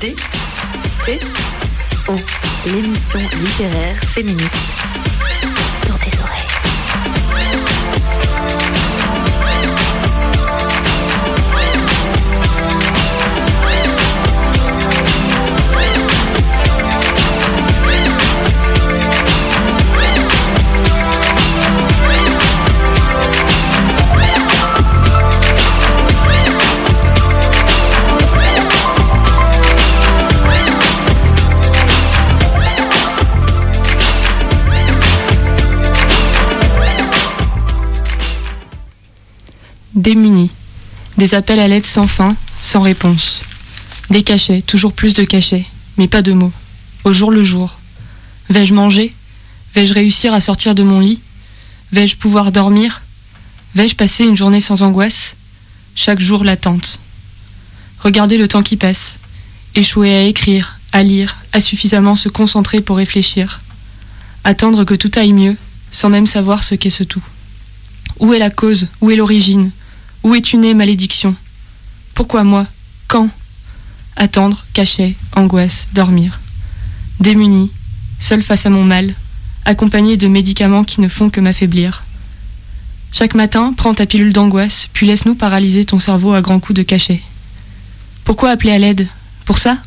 D. T O l'émission littéraire féministe Démunis. Des appels à l'aide sans fin, sans réponse. Des cachets, toujours plus de cachets, mais pas de mots. Au jour le jour. Vais-je manger? Vais-je réussir à sortir de mon lit? Vais-je pouvoir dormir? Vais-je passer une journée sans angoisse? Chaque jour l'attente. Regarder le temps qui passe. Échouer à écrire, à lire, à suffisamment se concentrer pour réfléchir. Attendre que tout aille mieux, sans même savoir ce qu'est ce tout. Où est la cause? Où est l'origine? Où est-tu née, malédiction? Pourquoi moi? Quand? Attendre, cacher, angoisse, dormir. Démuni, seul face à mon mal, accompagné de médicaments qui ne font que m'affaiblir. Chaque matin, prends ta pilule d'angoisse, puis laisse-nous paralyser ton cerveau à grands coups de cachet. Pourquoi appeler à l'aide? Pour ça?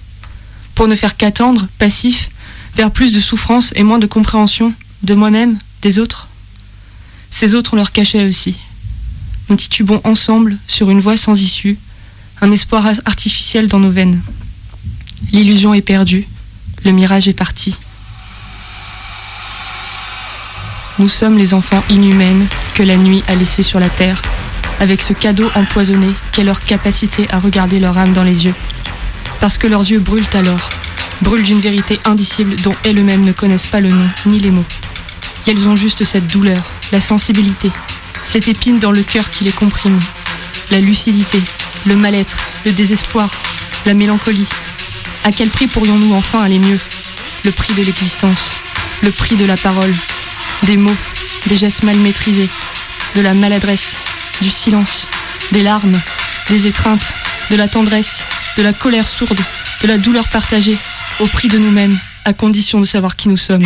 Pour ne faire qu'attendre, passif, vers plus de souffrance et moins de compréhension, de moi-même, des autres? Ces autres ont leur cachet aussi. Nous titubons ensemble sur une voie sans issue, un espoir artificiel dans nos veines. L'illusion est perdue, le mirage est parti. Nous sommes les enfants inhumaines que la nuit a laissés sur la terre, avec ce cadeau empoisonné qu'est leur capacité à regarder leur âme dans les yeux. Parce que leurs yeux brûlent alors, brûlent d'une vérité indicible dont elles-mêmes ne connaissent pas le nom ni les mots. Et elles ont juste cette douleur, la sensibilité, cette épine dans le cœur qui les comprime, la lucidité, le mal-être, le désespoir, la mélancolie. À quel prix pourrions-nous enfin aller mieux? Le prix de l'existence, le prix de la parole, des mots, des gestes mal maîtrisés, de la maladresse, du silence, des larmes, des étreintes, de la tendresse, de la colère sourde, de la douleur partagée, au prix de nous-mêmes, à condition de savoir qui nous sommes.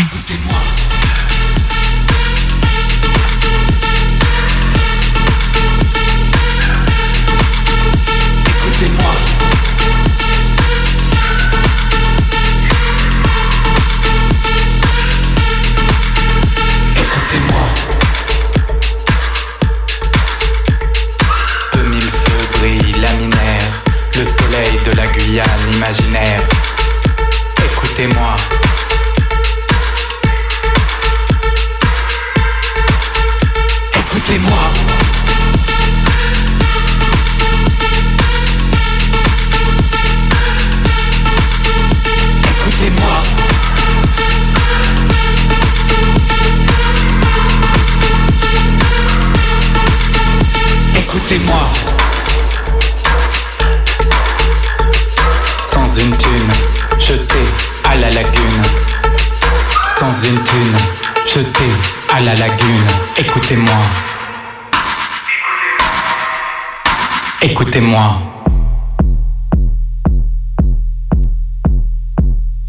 La lagune. Écoutez-moi. Écoutez-moi.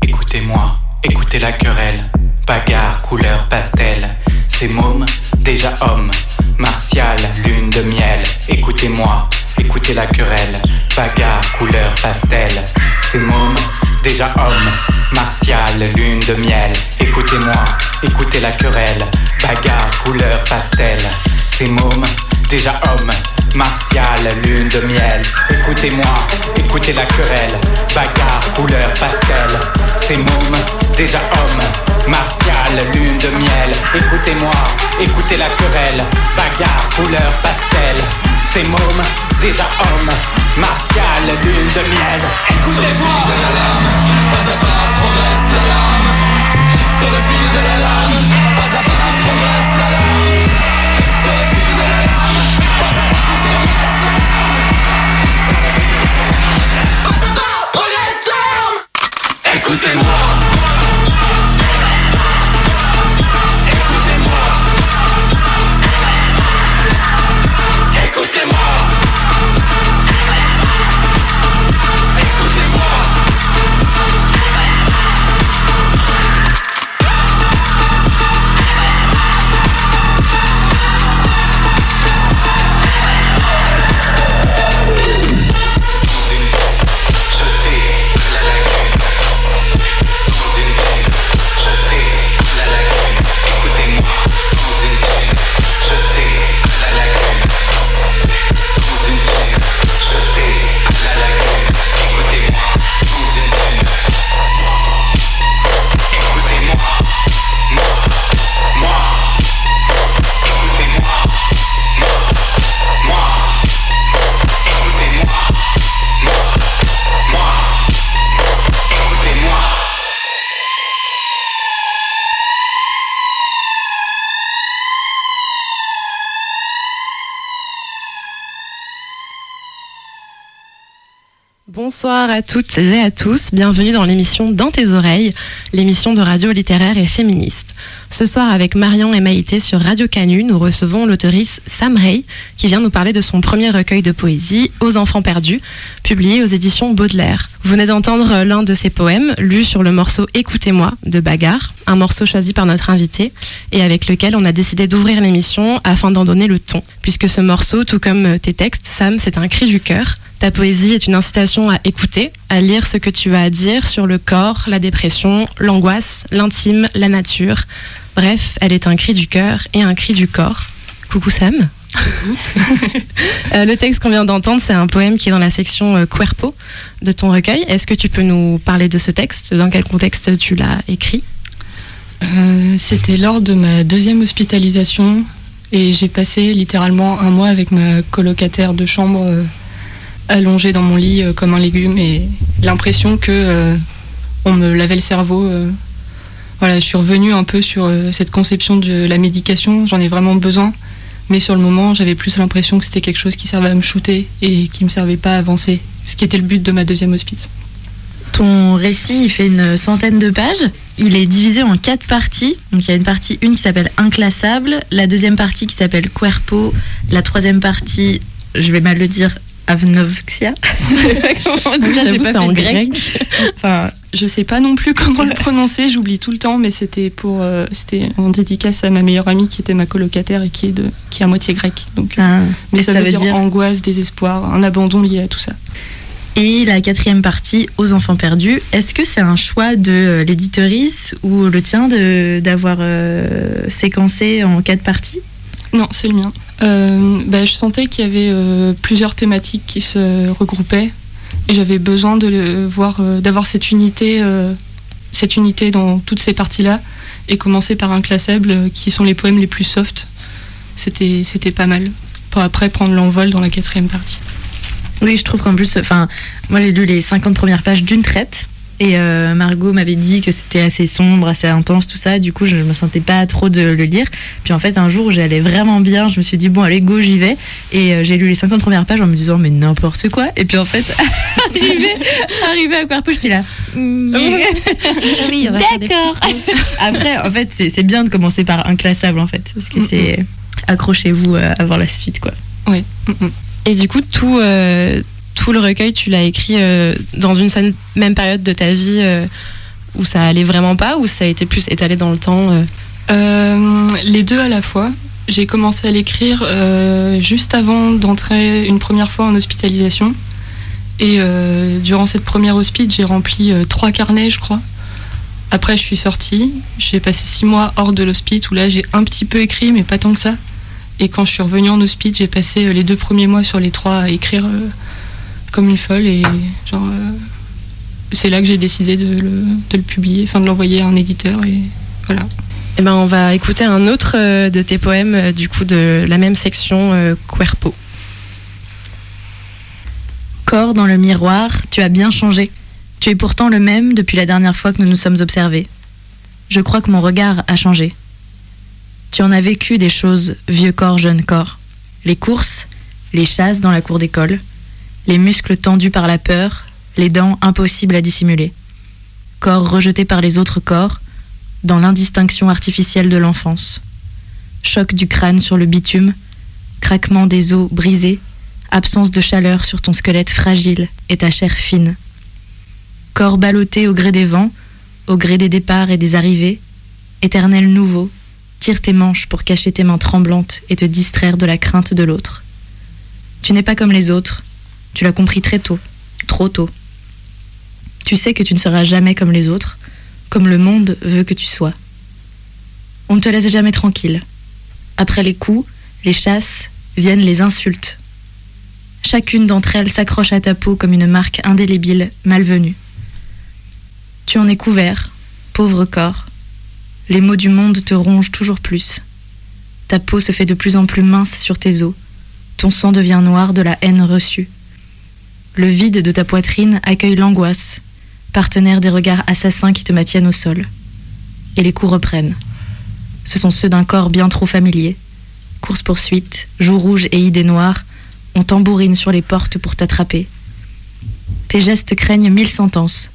Écoutez-moi, écoutez la querelle, bagarre, couleur pastel, ces mômes, déjà hommes, martial, lune de miel, écoutez-moi, écoutez la querelle, bagarre, couleur pastel, ces mômes, déjà hommes, martial, lune de miel, écoutez-moi, écoutez la querelle, bagarre, couleur pastel, ces mômes, déjà hommes, martial, lune de miel, écoutez-moi, écoutez la querelle, bagarre, couleur pastel, ces mômes, déjà hommes, martial, lune de miel, écoutez-moi, écoutez la querelle, bagarre, couleur pastel, ces mômes, déjà hommes, martial, lune de miel, écoutez-moi. de la lame, pas à pas progresse la lame, sur le fil de la lame, pas à pas progresse la lame, sur le fil de la lame, pas à pas progresse la lame, pas à pas progresse la lame. Écoutez-moi. Bonsoir à toutes et à tous, bienvenue dans l'émission Dans tes oreilles, l'émission de radio littéraire et féministe. Ce soir avec Marion et Maïté sur Radio Canu, nous recevons l'auteurice Sam Ray qui vient nous parler de son premier recueil de poésie, Aux enfants perdus, publié aux éditions Baudelaire. Vous venez d'entendre l'un de ses poèmes, lu sur le morceau Écoutez-moi de Bagarre, un morceau choisi par notre invité et avec lequel on a décidé d'ouvrir l'émission afin d'en donner le ton. Puisque ce morceau, tout comme tes textes, Sam, c'est un cri du cœur ta poésie est une incitation à écouter, à lire ce que tu as à dire sur le corps, la dépression, l'angoisse, l'intime, la nature. Bref, elle est un cri du cœur et un cri du corps. Coucou Sam. Euh, le texte qu'on vient d'entendre, c'est un poème qui est dans la section euh, Cuerpo de ton recueil. Est-ce que tu peux nous parler de ce texte? Dans quel contexte tu l'as écrit? Euh, C'était lors de ma deuxième hospitalisation et j'ai passé littéralement un mois avec ma colocataire de chambre allongée dans mon lit euh, comme un légume et l'impression que euh, on me lavait le cerveau. Euh. voilà, je suis revenue un peu sur cette conception de la médication. J'en ai vraiment besoin, mais sur le moment, j'avais plus l'impression que c'était quelque chose qui servait à me shooter et qui me servait pas à avancer. Ce qui était le but de ma deuxième hospice. Ton récit, il fait une centaine de pages. Il est divisé en quatre parties. Donc il y a une partie une qui s'appelle Inclassable, la deuxième partie qui s'appelle Cuerpo, la troisième partie, je vais mal le dire, Avnovxia. J'ai pas en grec. enfin, je sais pas non plus comment le prononcer, j'oublie tout le temps, mais c'était pour, euh, c'était en dédicace à ma meilleure amie qui était ma colocataire et qui est de, qui est à moitié grecque. Donc, ah, mais ça, veut, dire, angoisse, désespoir, un abandon lié à tout ça. Et la quatrième partie, aux enfants perdus. Est-ce que c'est un choix de euh, l'éditeurice ou le tien d'avoir euh, séquencé en quatre parties? Non, c'est le mien. Euh, bah, je sentais qu'il y avait euh, plusieurs thématiques qui se regroupaient et j'avais besoin de voir, euh, d'avoir cette unité, cette unité dans toutes ces parties-là et commencer par un classable qui sont les poèmes les plus soft. C'était, c'était pas mal pour après prendre l'envol dans la quatrième partie. Oui, je trouve qu'en plus, enfin, moi j'ai lu les 50 premières pages d'une traite et euh, Margot m'avait dit que c'était assez sombre, assez intense, tout ça. Du coup, je me sentais pas trop de le lire. Puis en fait, un jour j'allais vraiment bien, je me suis dit, bon, allez, go, j'y vais. Et euh, j'ai lu les 50 premières pages en me disant, mais n'importe quoi. Et puis en fait, arrivé, arrivé à Querpo, j'étais là. oui, d'accord. Après, en fait, c'est bien de commencer par inclassable, en fait. Parce que c'est. Accrochez-vous à voir la suite, quoi. Oui. Et du coup, tout tout le recueil, tu l'as écrit euh, dans une même période de ta vie euh, où ça allait vraiment pas, ou ça a été plus étalé dans le temps euh Les deux à la fois. J'ai commencé à l'écrire juste avant d'entrer une première fois en hospitalisation. Et durant cette première hospice, j'ai rempli trois carnets, je crois. Après, je suis sortie. J'ai passé six mois hors de l'hospice où là, j'ai un petit peu écrit, mais pas tant que ça. Et quand je suis revenue en hospice, j'ai passé les deux premiers mois sur les trois à écrire comme une folle et genre euh, c'est là que j'ai décidé de le, publier, enfin de l'envoyer à un éditeur et voilà. Eh ben, on va écouter un autre euh, de tes poèmes, euh, du coup, de la même section, Cuerpo. Corps dans le miroir, tu as bien changé. Tu es pourtant le même depuis la dernière fois que nous nous sommes observés. Je crois que mon regard a changé. Tu en as vécu des choses, vieux corps, jeune corps. Les courses, les chasses dans la cour d'école, les muscles tendus par la peur, les dents impossibles à dissimuler. Corps rejeté par les autres corps, dans l'indistinction artificielle de l'enfance. Choc du crâne sur le bitume, craquement des os brisés, absence de chaleur sur ton squelette fragile et ta chair fine. Corps ballotté au gré des vents, au gré des départs et des arrivées, éternel nouveau, tire tes manches pour cacher tes mains tremblantes et te distraire de la crainte de l'autre. Tu n'es pas comme les autres, tu l'as compris très tôt, trop tôt. Tu sais que tu ne seras jamais comme les autres, comme le monde veut que tu sois. On ne te laisse jamais tranquille. Après les coups, les chasses, viennent les insultes. Chacune d'entre elles s'accroche à ta peau comme une marque indélébile, malvenue. Tu en es couvert, pauvre corps. Les maux du monde te rongent toujours plus. Ta peau se fait de plus en plus mince sur tes os. Ton sang devient noir de la haine reçue. Le vide de ta poitrine accueille l'angoisse, partenaire des regards assassins qui te maintiennent au sol. Et les coups reprennent. Ce sont ceux d'un corps bien trop familier. Course-poursuite, joues rouges et idées noires, on tambourine sur les portes pour t'attraper. Tes gestes craignent mille sentences,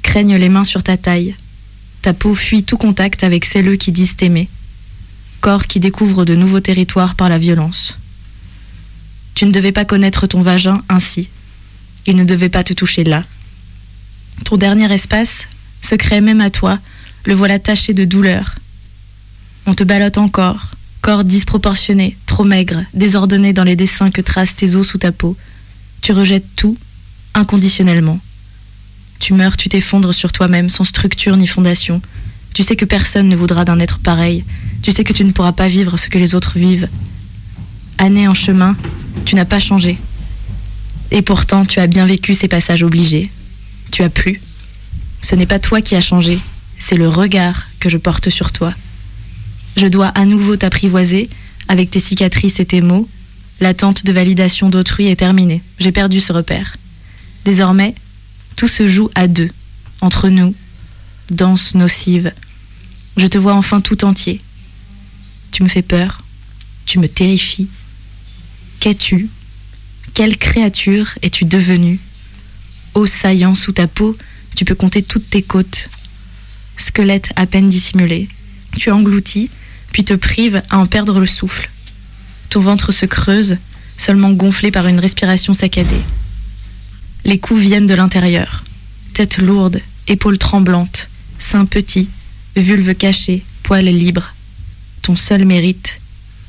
craignent les mains sur ta taille. Ta peau fuit tout contact avec celles qui disent t'aimer. Corps qui découvre de nouveaux territoires par la violence. Tu ne devais pas connaître ton vagin ainsi. Il ne devait pas te toucher là. Ton dernier espace, secret même à toi, le voilà taché de douleur. On te ballotte encore, corps disproportionné, trop maigre, désordonné dans les dessins que tracent tes os sous ta peau. Tu rejettes tout, inconditionnellement. Tu meurs, tu t'effondres sur toi-même sans structure ni fondation. Tu sais que personne ne voudra d'un être pareil. Tu sais que tu ne pourras pas vivre ce que les autres vivent. Année en chemin, tu n'as pas changé. Et pourtant, tu as bien vécu ces passages obligés. Tu as plu. Ce n'est pas toi qui as changé, c'est le regard que je porte sur toi. Je dois à nouveau t'apprivoiser avec tes cicatrices et tes mots. L'attente de validation d'autrui est terminée. J'ai perdu ce repère. Désormais, tout se joue à deux, entre nous, danse nocive. Je te vois enfin tout entier. Tu me fais peur, tu me terrifies. Qu'es-tu? Quelle créature es-tu devenue? Eau saillant sous ta peau, tu peux compter toutes tes côtes. Squelette à peine dissimulé, tu engloutis, puis te prives à en perdre le souffle. Ton ventre se creuse, seulement gonflé par une respiration saccadée. Les coups viennent de l'intérieur. Tête lourde, épaules tremblantes, seins petits, vulve cachée, poils libres. Ton seul mérite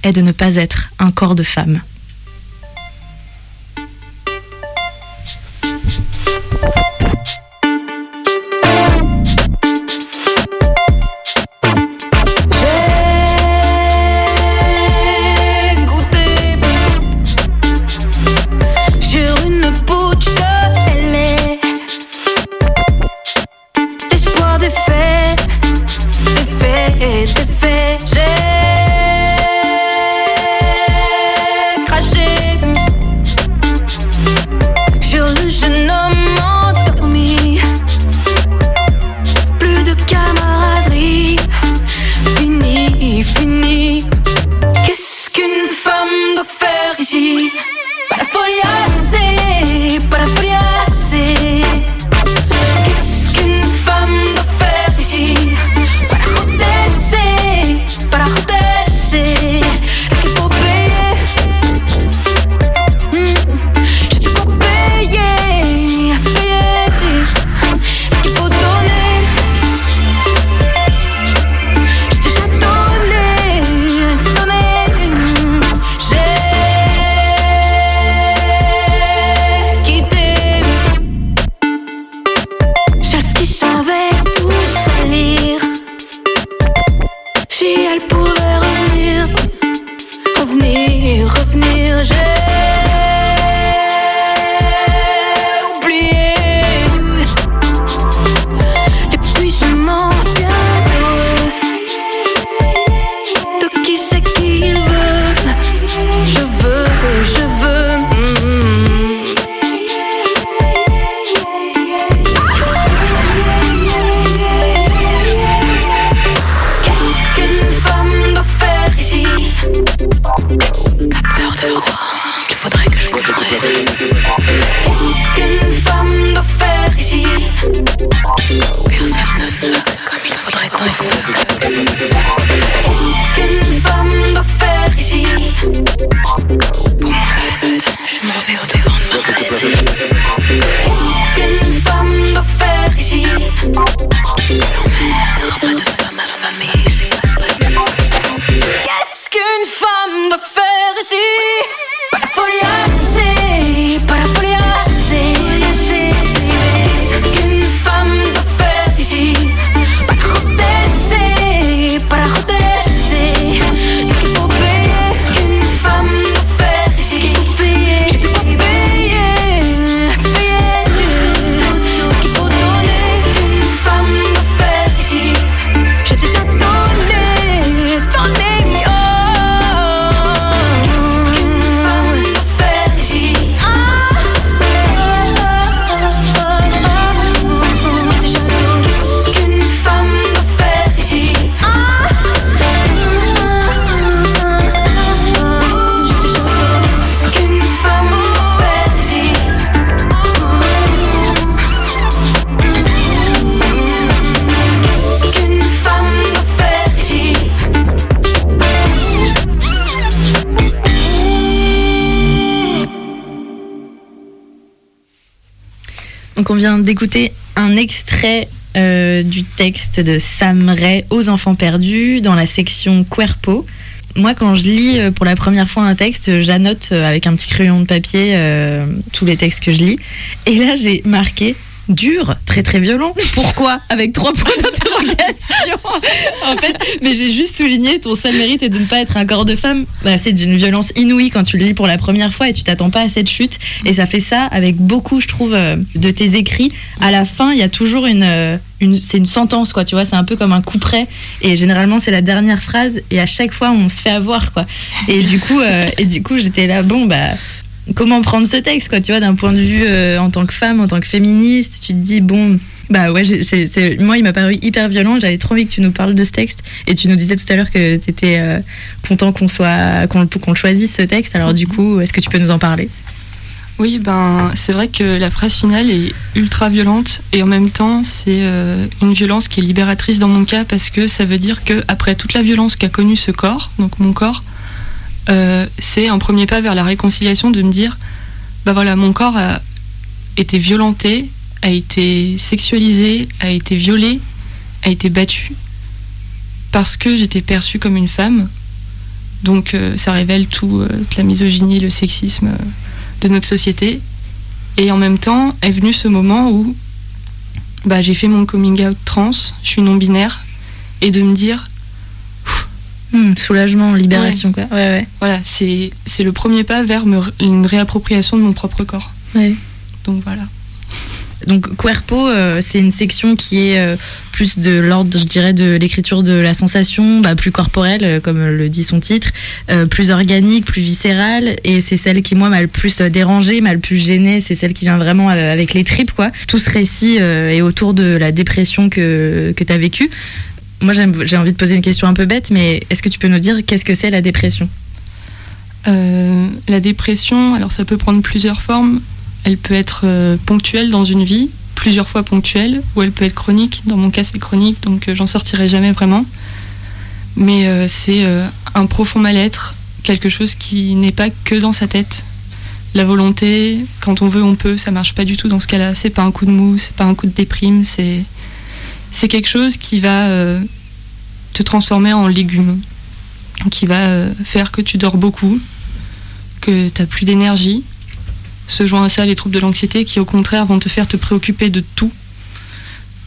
est de ne pas être un corps de femme. D'écouter un extrait euh, du texte de Sam Ray aux enfants perdus dans la section Cuerpo. Moi, quand je lis euh, pour la première fois un texte, j'annote euh, avec un petit crayon de papier tous les textes que je lis. Et là, j'ai marqué dur, très très violent. Pourquoi? Avec trois points d'interrogation. en fait, mais j'ai juste souligné ton seul mérite est de ne pas être un corps de femme. Bah, c'est d'une violence inouïe quand tu le lis pour la première fois et tu t'attends pas à cette chute. Et ça fait ça avec beaucoup, je trouve, euh, de tes écrits. À la fin, il y a toujours une, euh, une c'est une sentence, quoi. Tu vois, c'est un peu comme un coup près. Et généralement, c'est la dernière phrase. Et à chaque fois, on se fait avoir, quoi. Et du coup, euh, et du coup, j'étais là, bon, bah comment prendre ce texte, quoi, tu vois, d'un point de vue euh, en tant que femme, en tant que féministe, tu te dis, bon, bah ouais, c'est, moi, il m'a paru hyper violent, j'avais trop envie que tu nous parles de ce texte, et tu nous disais tout à l'heure que tu étais content qu'on soit, qu'on, choisisse, ce texte, alors du coup, est-ce que tu peux nous en parler? Oui, ben c'est vrai que la phrase finale est ultra violente et en même temps c'est euh, une violence qui est libératrice dans mon cas parce que ça veut dire que après toute la violence qu'a connue ce corps, donc mon corps, euh, c'est un premier pas vers la réconciliation de me dire bah voilà mon corps a été violenté, a été sexualisé, a été violé, a été battu parce que j'étais perçue comme une femme. Donc euh, ça révèle tout, euh, toute la misogynie, le sexisme. de notre société. Et en même temps est venu ce moment où bah, j'ai fait mon coming out trans, je suis non-binaire, et de me dire, Hmm, Soulagement, libération, quoi. Ouais, ouais. voilà, c'est c'est le premier pas vers me- une réappropriation de mon propre corps. ouais. Donc voilà. Donc Cuerpo, euh, c'est une section qui est euh, plus de l'ordre, je dirais, de l'écriture de la sensation, bah, plus corporelle, euh, comme le dit son titre, euh, plus organique, plus viscérale, et c'est celle qui moi m'a le plus dérangée, m'a le plus gênée, c'est celle qui vient vraiment avec les tripes, quoi. Tout ce récit euh, est autour de la dépression que, que tu as vécue. Moi, j'ai envie de poser une question un peu bête, mais est-ce que tu peux nous dire qu'est-ce que c'est la dépression? Euh, la dépression, alors ça peut prendre plusieurs formes. Elle peut être euh, ponctuelle dans une vie, plusieurs fois ponctuelle, ou elle peut être chronique. Dans mon cas, c'est chronique, donc euh, j'en sortirai jamais vraiment. Mais c'est un profond mal-être, quelque chose qui n'est pas que dans sa tête. La volonté, quand on veut, on peut, ça marche pas du tout dans ce cas-là. C'est pas un coup de mou, c'est pas un coup de déprime, c'est c'est quelque chose qui va euh, te transformer en légume, qui va euh, faire que tu dors beaucoup, que tu n'as plus d'énergie. Se joint à ça les troubles de l'anxiété qui, au contraire, vont te faire te préoccuper de tout.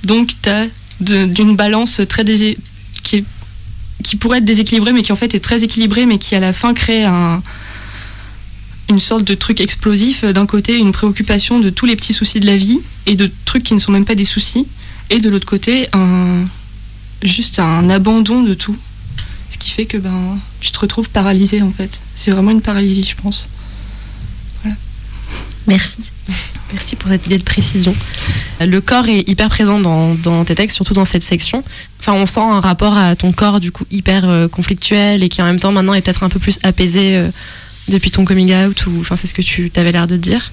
Donc, tu as d'une balance très qui, pourrait être déséquilibrée, mais qui en fait est très équilibrée, mais qui à la fin crée un, une sorte de truc explosif. D'un côté, une préoccupation de tous les petits soucis de la vie et de trucs qui ne sont même pas des soucis. Et de l'autre côté, un, juste un abandon de tout. Ce qui fait que ben, tu te retrouves paralysé en fait. C'est vraiment une paralysie, je pense. Merci. Merci pour cette belle précision. Le corps est hyper présent dans, dans tes textes, surtout dans cette section. Enfin, on sent un rapport à ton corps du coup hyper euh, conflictuel et qui en même temps maintenant est peut-être un peu plus apaisé euh, depuis ton coming out ou enfin c'est ce que tu avais l'air de dire.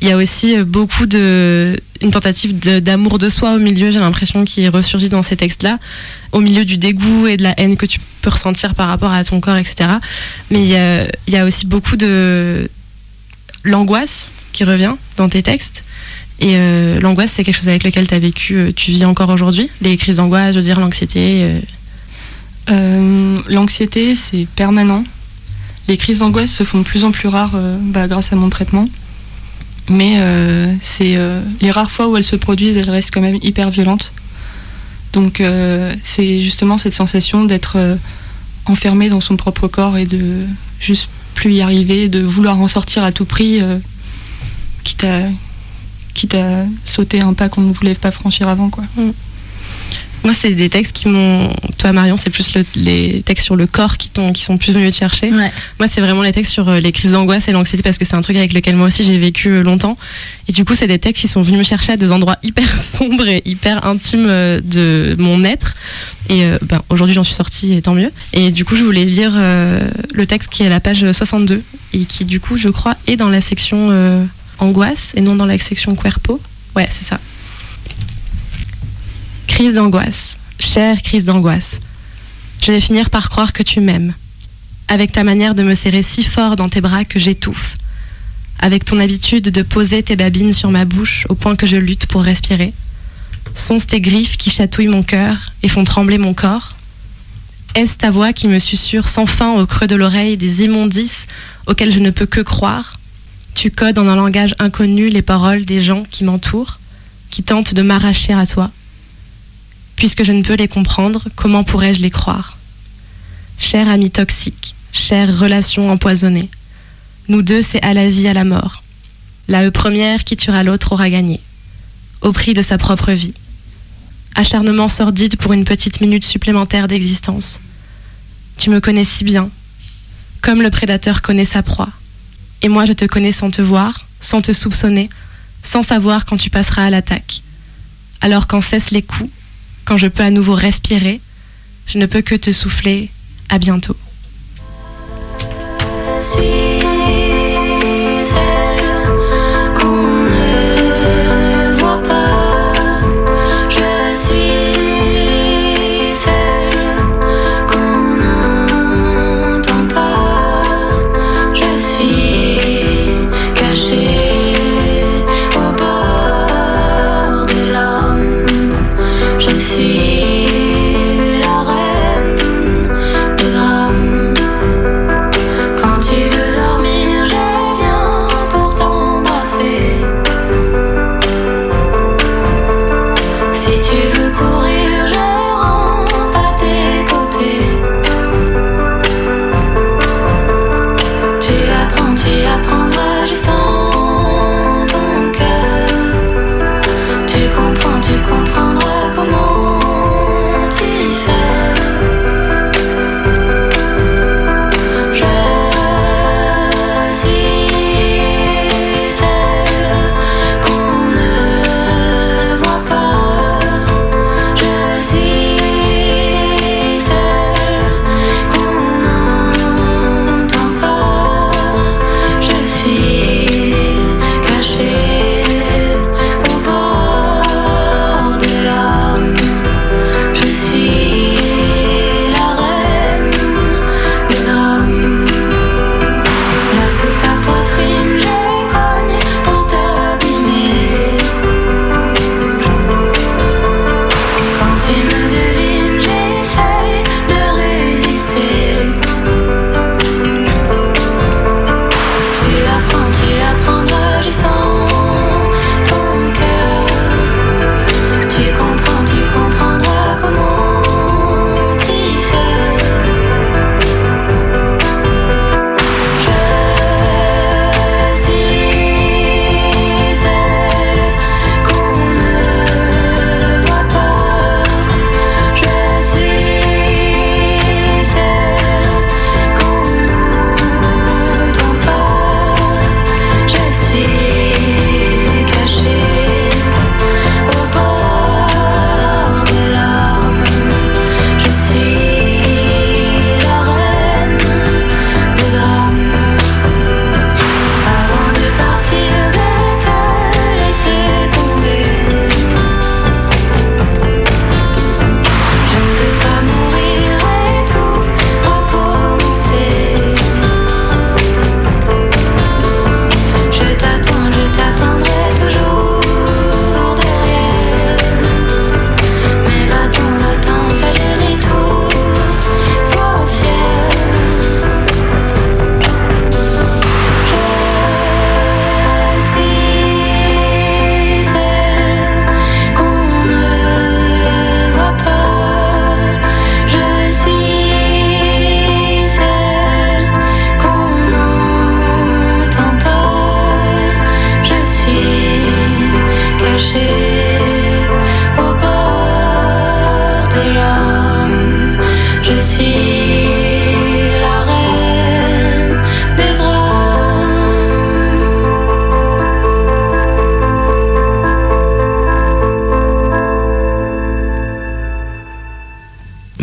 Il y a aussi euh, beaucoup de une tentative d'amour de, soi au milieu, j'ai l'impression qui ressurgit dans ces textes-là, au milieu du dégoût et de la haine que tu peux ressentir par rapport à ton corps, etc. Mais il y a, aussi beaucoup de l'angoisse qui revient dans tes textes. Et euh, l'angoisse, c'est quelque chose avec lequel tu as vécu, euh, tu vis encore aujourd'hui? Les crises d'angoisse, je veux dire, l'anxiété. L'anxiété, c'est permanent. Les crises d'angoisse se font de plus en plus rares bah, grâce à mon traitement. Mais euh, c'est euh, les rares fois où elles se produisent, elles restent quand même hyper violentes. Donc euh, c'est justement cette sensation d'être enfermé dans son propre corps et de juste plus y arriver, de vouloir en sortir à tout prix, quitte, à, quitte à sauter un pas qu'on ne voulait pas franchir avant. Quoi. Moi, c'est des textes qui m'ont. Toi, Marion, c'est plus le- les textes sur le corps qui, qui sont plus venus te chercher. Ouais. Moi, c'est vraiment les textes sur euh, les crises d'angoisse et l'anxiété parce que c'est un truc avec lequel moi aussi j'ai vécu euh, longtemps. Et du coup, c'est des textes qui sont venus me chercher à des endroits hyper sombres et hyper intimes euh, de mon être. Et euh, ben, aujourd'hui, j'en suis sortie et tant mieux. Et du coup, je voulais lire euh, le texte qui est à la page 62 et qui, du coup, je crois, est dans la section euh, angoisse et non dans la section cuerpo. Ouais, c'est ça. Crise d'angoisse. Chère crise d'angoisse. Je vais finir par croire que tu m'aimes. Avec ta manière de me serrer si fort dans tes bras que j'étouffe. avec ton habitude de poser tes babines sur ma bouche au point que je lutte pour respirer Sont-ce tes griffes qui chatouillent mon cœur et font trembler mon corps? Est-ce ta voix qui me susurre sans fin au creux de l'oreille des immondices auxquels je ne peux que croire? Tu codes en un langage inconnu les paroles des gens qui m'entourent, qui tentent de m'arracher à toi. Puisque je ne peux les comprendre, comment pourrais-je les croire? Cher ami toxique, chère relation empoisonnée, nous deux, c'est à la vie, à la mort. La E première qui tuera l'autre aura gagné, au prix de sa propre vie. Acharnement sordide pour une petite minute supplémentaire d'existence. Tu me connais si bien, comme le prédateur connaît sa proie. Et moi, je te connais sans te voir, sans te soupçonner, sans savoir quand tu passeras à l'attaque. Alors quand cessent les coups, quand je peux à nouveau respirer, je ne peux que te souffler à bientôt.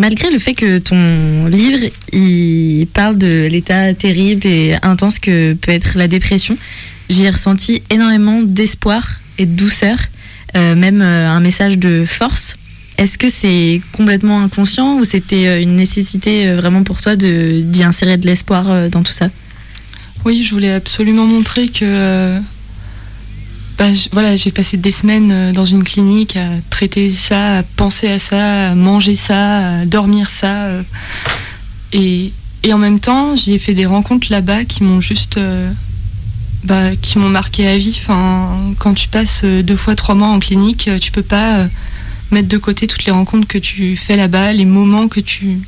Malgré le fait que ton livre il parle de l'état terrible et intense que peut être la dépression, j'y ai ressenti énormément d'espoir et de douceur, euh, même euh, un message de force. Est-ce que c'est complètement inconscient ou c'était euh, une nécessité vraiment pour toi d'y insérer de l'espoir dans tout ça? Oui, je voulais absolument montrer que. Bah, voilà, j'ai passé des semaines euh, dans une clinique à traiter ça, à penser à ça, à manger ça, à dormir ça. euh, et, en même temps, j'ai fait des rencontres là-bas qui m'ont juste. euh, bah, qui m'ont marqué à vie. Quand tu passes deux fois trois mois en clinique, tu peux pas mettre de côté toutes les rencontres que tu fais là-bas, les moments que tu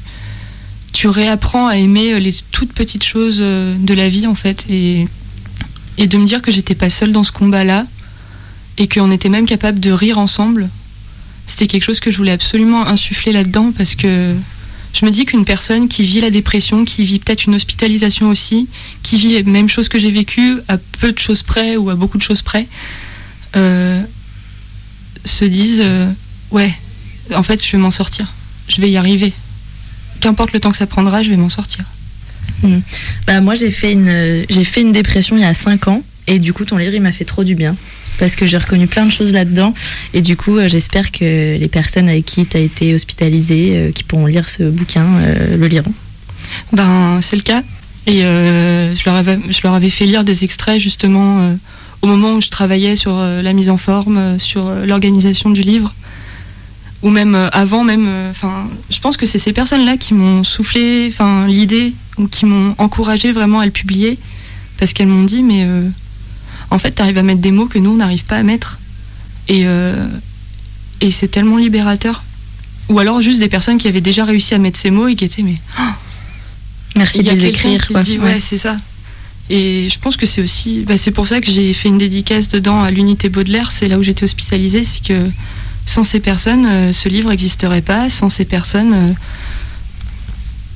tu réapprends à aimer les toutes petites choses de la vie en fait et et de me dire que j'étais pas seule dans ce combat-là et qu'on était même capable de rire ensemble. C'était quelque chose que je voulais absolument insuffler là-dedans parce que je me dis qu'une personne qui vit la dépression, qui vit peut-être une hospitalisation aussi, qui vit les mêmes choses que j'ai vécues, à peu de choses près ou à beaucoup de choses près, euh, se disent euh, ouais, en fait, je vais m'en sortir, je vais y arriver. Qu'importe le temps que ça prendra, je vais m'en sortir. Bah, moi, j'ai fait, une, j'ai fait une dépression il y a 5 ans. Et du coup, ton livre, il m'a fait trop du bien. Parce que j'ai reconnu plein de choses là-dedans. Et du coup, euh, j'espère que les personnes avec qui tu as été hospitalisé, euh, qui pourront lire ce bouquin, euh, le liront. Ben, c'est le cas. Et je, leur avais, je leur avais fait lire des extraits justement au moment où je travaillais sur la mise en forme, sur l'organisation du livre, ou même avant, même. Enfin, je pense que c'est ces personnes-là qui m'ont soufflé, l'idée ou qui m'ont encouragé vraiment à le publier, parce qu'elles m'ont dit, mais en fait, tu arrives à mettre des mots que nous on n'arrive pas à mettre, et euh, et c'est tellement libérateur. Ou alors juste des personnes qui avaient déjà réussi à mettre ces mots et qui étaient mais Merci il de les écrire. qui quoi. dit, ouais, Ouais. c'est ça. Et je pense que c'est aussi, bah, c'est pour ça que j'ai fait une dédicace dedans à l'unité Baudelaire. C'est là où j'étais hospitalisée, c'est que sans ces personnes, euh, ce livre n'existerait pas. Sans ces personnes, euh,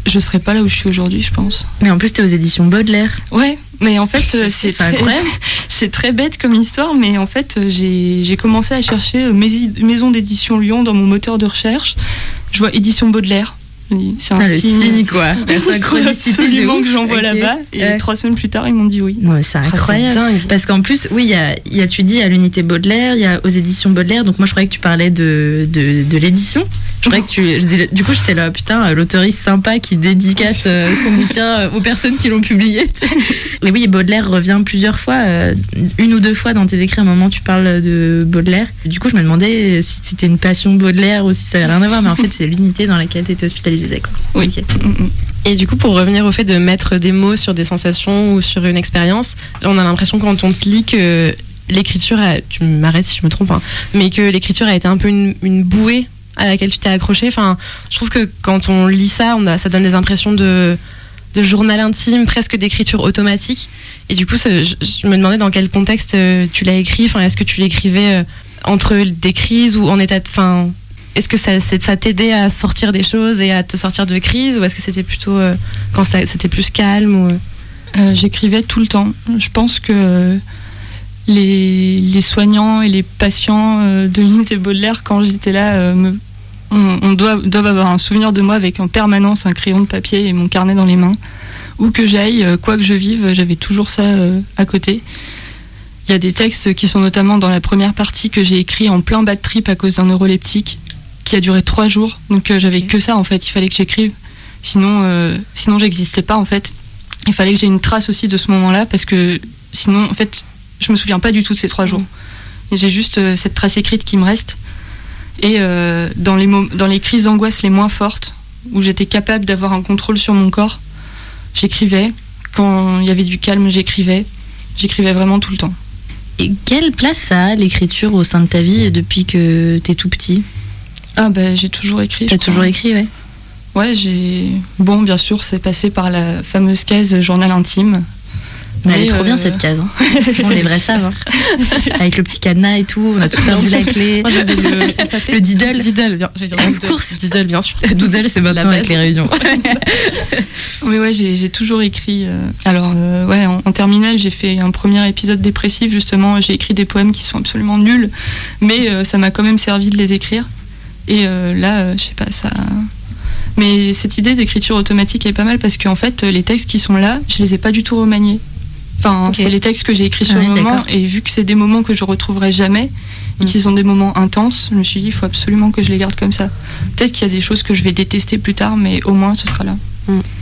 je serais pas là où je suis aujourd'hui, je pense. Mais en plus, tu es aux éditions Baudelaire. Ouais, mais en fait, euh, c'est très- c'est très bête comme histoire, mais en fait, euh, j'ai commencé à chercher euh, maison d'édition Lyon dans mon moteur de recherche. Je vois édition Baudelaire. C'est un Ah, le signe. signe, quoi. La synchronicité absolument que j'envoie Ok. là-bas. Et Ouais. trois semaines plus tard, ils m'ont dit oui. Non, mais c'est incroyable. Ah. Parce qu'en plus, oui, il y a, y a, tu dis à l'unité Baudelaire, il y a aux éditions Baudelaire. Donc moi, je croyais que tu parlais de, de, de l'édition. Je croyais que tu. Du coup, j'étais là, putain, l'autoriste sympa qui dédicace euh, son bouquin euh, aux personnes qui l'ont publié. Mais oui, Baudelaire revient plusieurs fois, euh, une ou deux fois dans tes écrits. À un moment, tu parles de Baudelaire. Du coup, je me demandais si c'était une passion Baudelaire ou si ça avait rien à voir. Mais en fait, c'est l'unité dans laquelle tu étais hospitalisée, d'accord. Oui. Mm, mm. Et du coup, pour revenir au fait de mettre des mots sur des sensations ou sur une expérience, on a l'impression quand on te lit que l'écriture, a- tu m'arrêtes si je me trompe, hein, mais que l'écriture a été un peu une, une bouée à laquelle tu t'es accroché. Enfin, je trouve que quand on lit ça, on a, ça donne des impressions de, de journal intime, presque d'écriture automatique. Et du coup, je, je me demandais dans quel contexte euh, tu l'as écrit. Enfin, est-ce que tu l'écrivais euh, entre des crises ou en état de fin est-ce que ça, t'aidait à sortir des choses et à te sortir de crise ou est-ce que c'était plutôt euh, quand c'était plus calme ou... Euh, J'écrivais tout le temps. Je pense que euh, les, soignants et les patients euh, de l'unité Baudelaire, quand j'étais là, euh, me- on, doit, doivent avoir un souvenir de moi avec en permanence un crayon de papier et mon carnet dans les mains. Où que j'aille, euh, quoi que je vive, j'avais toujours ça euh, à côté. Il y a des textes qui sont notamment dans la première partie que j'ai écrit en plein bad trip à cause d'un neuroleptique qui a duré trois jours. Donc euh, j'avais que ça en fait, il fallait que j'écrive. Sinon, euh, sinon j'existais pas en fait. Il fallait que j'ai une trace aussi de ce moment-là parce que sinon, en fait, je me souviens pas du tout de ces trois jours. Et J'ai juste euh, cette trace écrite qui me reste. Et euh, dans, les dans les crises d'angoisse les moins fortes, où j'étais capable d'avoir un contrôle sur mon corps, j'écrivais. Quand il y avait du calme, j'écrivais. J'écrivais vraiment tout le temps. Et quelle place a l'écriture au sein de ta vie depuis que t'es tout petit? Ah bah j'ai toujours écrit. T'as toujours écrit, ouais. Ouais, j'ai. Bon, bien sûr, c'est passé par la fameuse case journal intime. Mais elle est trop bien euh, cette case. Hein. Franchement, les vrais savent. hein. Avec le petit cadenas et tout, on a tout perdu la clé. Moi, le, diddle. Diddle, bien. dire Doodle. course. Diddle, bien sûr. Doodle, c'est maintenant La avec les réunions. Mais ouais, j'ai toujours écrit. euh, Alors, euh, ouais, en, en terminale, j'ai fait un premier épisode dépressif, justement. J'ai écrit des poèmes qui sont absolument nuls, mais ça m'a quand même servi de les écrire. Et euh, là, euh, je sais pas, ça. Mais cette idée d'écriture automatique est pas mal parce qu'en fait, les textes qui sont là, je les ai pas du tout remaniés. Enfin, c'est les textes que j'ai écrits Ah sur oui, le moment, et vu que c'est des moments que je retrouverai jamais, et Mm. qu'ils sont des moments intenses, je me suis dit, il faut absolument que je les garde comme ça. Peut-être qu'il y a des choses que je vais détester plus tard, mais au moins ce sera là.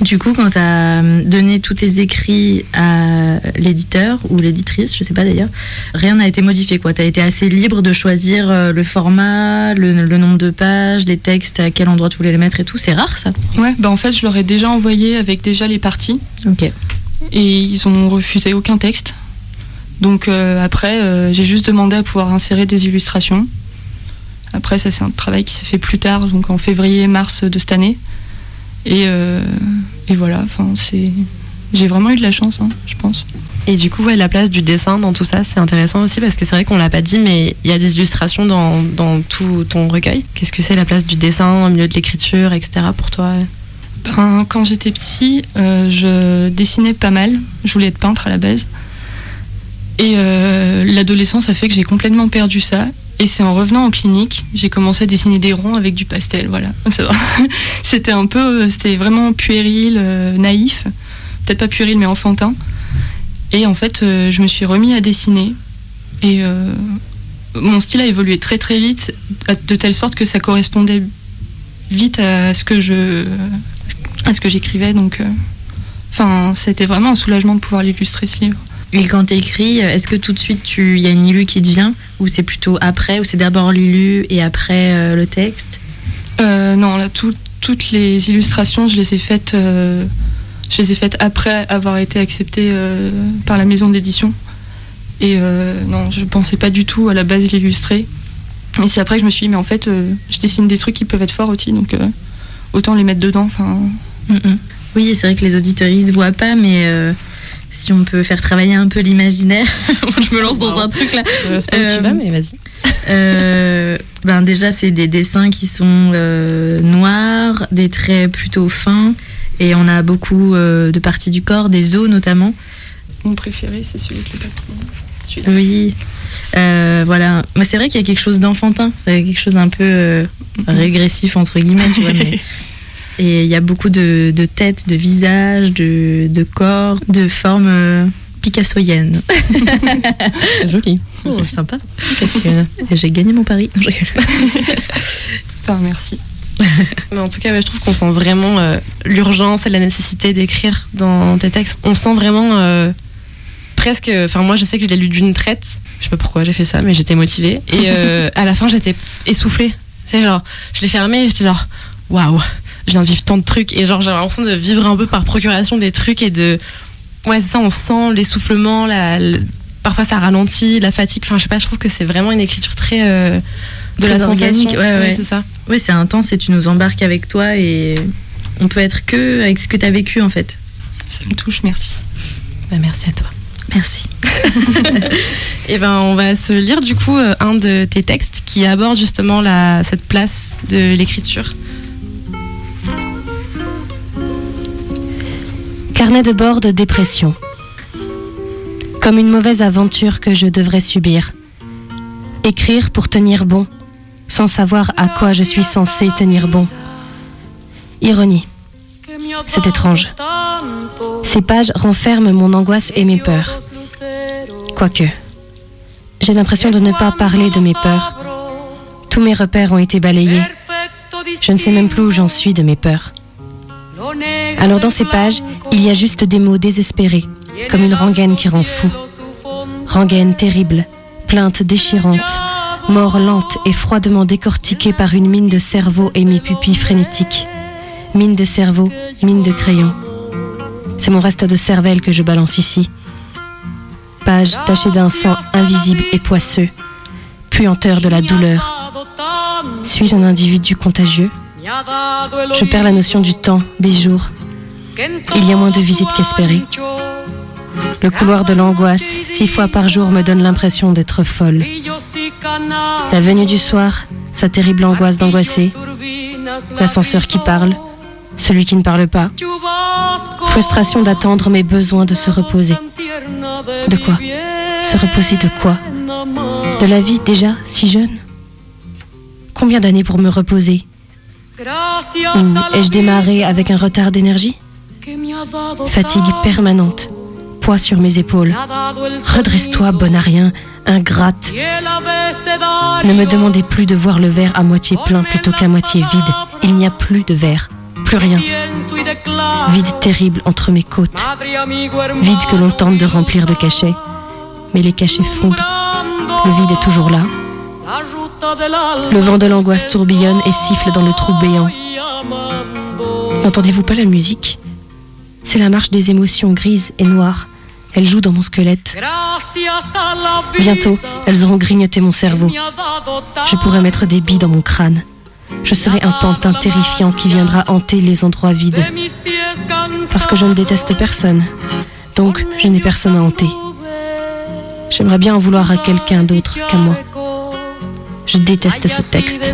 Du coup, quand tu as donné tous tes écrits à l'éditeur ou l'éditrice, je sais pas d'ailleurs, rien n'a été modifié. Tu as été assez libre de choisir euh, le format, le, le nombre de pages, les textes, à quel endroit tu voulais les mettre et tout. C'est rare ça Ouais, bah en fait, je leur ai déjà envoyé avec déjà les parties Ok. et ils ont refusé aucun texte. Donc euh, après, euh, j'ai juste demandé à pouvoir insérer des illustrations. Après, ça c'est un travail qui s'est fait plus tard, donc en février-mars de cette année. Et, euh, et voilà, enfin c'est, j'ai vraiment eu de la chance, hein, je pense. Et du coup, ouais, la place du dessin dans tout ça, c'est intéressant aussi parce que c'est vrai qu'on l'a pas dit, mais il y a des illustrations dans, dans tout ton recueil. Qu'est-ce que c'est la place du dessin au milieu de l'écriture, etc. pour toi? Ben, quand j'étais petit, euh, je dessinais pas mal. Je voulais être peintre à la base. Et euh, l'adolescence a fait que j'ai complètement perdu ça. Et c'est en revenant en clinique, j'ai commencé à dessiner des ronds avec du pastel. Voilà. C'était un peu, euh, c'était vraiment puéril, euh, naïf. Peut-être pas puéril, mais enfantin. Et en fait, euh, je me suis remis à dessiner. Et mon style a évolué très très vite, de telle sorte que ça correspondait vite à ce que je, à ce que j'écrivais. Donc, enfin, c'était vraiment un soulagement de pouvoir l'illustrer ce livre. Et quand tu écris, est-ce que tout de suite tu- il y a une illu qui te vient Ou c'est plutôt après Ou c'est d'abord l'illu et après euh, le texte? Euh, non, là, tout- toutes les illustrations, je les ai faites, euh, je les ai faites après avoir été acceptée euh, par la maison d'édition. Et euh, non, je pensais pas du tout à la base l'illustrer. Et c'est après que je me suis dit, mais en fait, euh, je dessine des trucs qui peuvent être forts aussi, donc euh, autant les mettre dedans. Enfin. Oui, c'est vrai que les auditeurs ne voient pas, mais euh, si on peut faire travailler un peu l'imaginaire, je me lance dans un truc là. Je sais pas où Euh, tu vas, mais vas-y. Euh, ben déjà, c'est des dessins qui sont euh, noirs, des traits plutôt fins, et on a beaucoup euh, de parties du corps, des os notamment. mon préféré, c'est celui avec le papier. Celui-là. Oui, Euh, voilà. Mais c'est vrai qu'il y a quelque chose d'enfantin, c'est quelque chose un peu euh, régressif entre guillemets, tu vois. Mais... Et il y a beaucoup de, de têtes, de visages, de, de corps, de formes euh, picassoyennes. Joli. Oh, sympa. J'ai gagné mon pari. Je rigole. Enfin, merci. Mais en tout cas, ouais, je trouve qu'on sent vraiment euh, l'urgence et la nécessité d'écrire dans tes textes. On sent vraiment euh, presque. Enfin, moi, je sais que je l'ai lu d'une traite. Je sais pas pourquoi j'ai fait ça, mais j'étais motivée. Et euh, à la fin, j'étais essoufflée. C'est genre, je l'ai fermé et j'étais genre, waouh, je viens de vivre tant de trucs. Et genre, j'ai l'impression de vivre un peu par procuration des trucs et de. Ouais, c'est ça, on sent l'essoufflement, la, le- parfois ça ralentit, la fatigue. Enfin, je sais pas, je trouve que c'est vraiment une écriture très. euh, de Très la sensation. ouais, ouais. c'est ça. Ouais, c'est intense et tu nous embarques avec toi et on peut être que avec ce que tu as vécu en fait. Ça me touche, merci. Bah, merci à toi. Merci. Et ben, on va se lire du coup euh, un de tes textes qui aborde justement la, cette place de l'écriture. Carnet de bord de dépression. Comme une mauvaise aventure que je devrais subir. Écrire pour tenir bon, sans savoir à quoi je suis censé tenir bon. Ironie. C'est étrange. Ces pages renferment mon angoisse et mes peurs. Quoique, j'ai l'impression de ne pas parler de mes peurs. Tous mes repères ont été balayés. Je ne sais même plus où j'en suis de mes peurs. Alors dans ces pages, il y a juste des mots désespérés, comme une rengaine qui rend fou. Rengaine terrible, plainte déchirante, mort lente et froidement décortiquée par une mine de cerveau et mes pupilles frénétiques. Mine de cerveau, mine de crayon. C'est mon reste de cervelle que je balance ici. Page tachée d'un sang invisible et poisseux, puanteur de la douleur. Suis-je un individu contagieux? Je perds la notion du temps, des jours. Il y a moins de visites qu'espéré. Le couloir de l'angoisse, six fois par jour, me donne l'impression d'être folle. La venue du soir, sa terrible angoisse d'angoisser. L'ascenseur qui parle, celui qui ne parle pas. Frustration d'attendre mes besoins de se reposer. De quoi? Se reposer de quoi? De la vie déjà si jeune? Combien d'années pour me reposer? Ou ai-je démarré avec un retard d'énergie? Fatigue permanente, poids sur mes épaules. Redresse-toi, bon à rien, ingrate. Ne me demandez plus de voir le verre à moitié plein plutôt qu'à moitié vide. Il n'y a plus de verre, plus rien. vide terrible entre mes côtes, vide que l'on tente de remplir de cachets, mais les cachets fondent, le vide est toujours là. Le vent de l'angoisse tourbillonne et siffle dans le trou béant. N'entendez-vous pas la musique? C'est la marche des émotions grises et noires. Elles jouent dans mon squelette. Bientôt, elles auront grignoté mon cerveau. Je pourrais mettre des billes dans mon crâne. Je serai un pantin terrifiant qui viendra hanter les endroits vides. Parce que je ne déteste personne. Donc, je n'ai personne à hanter. J'aimerais bien en vouloir à quelqu'un d'autre qu'à moi. Je déteste ce texte.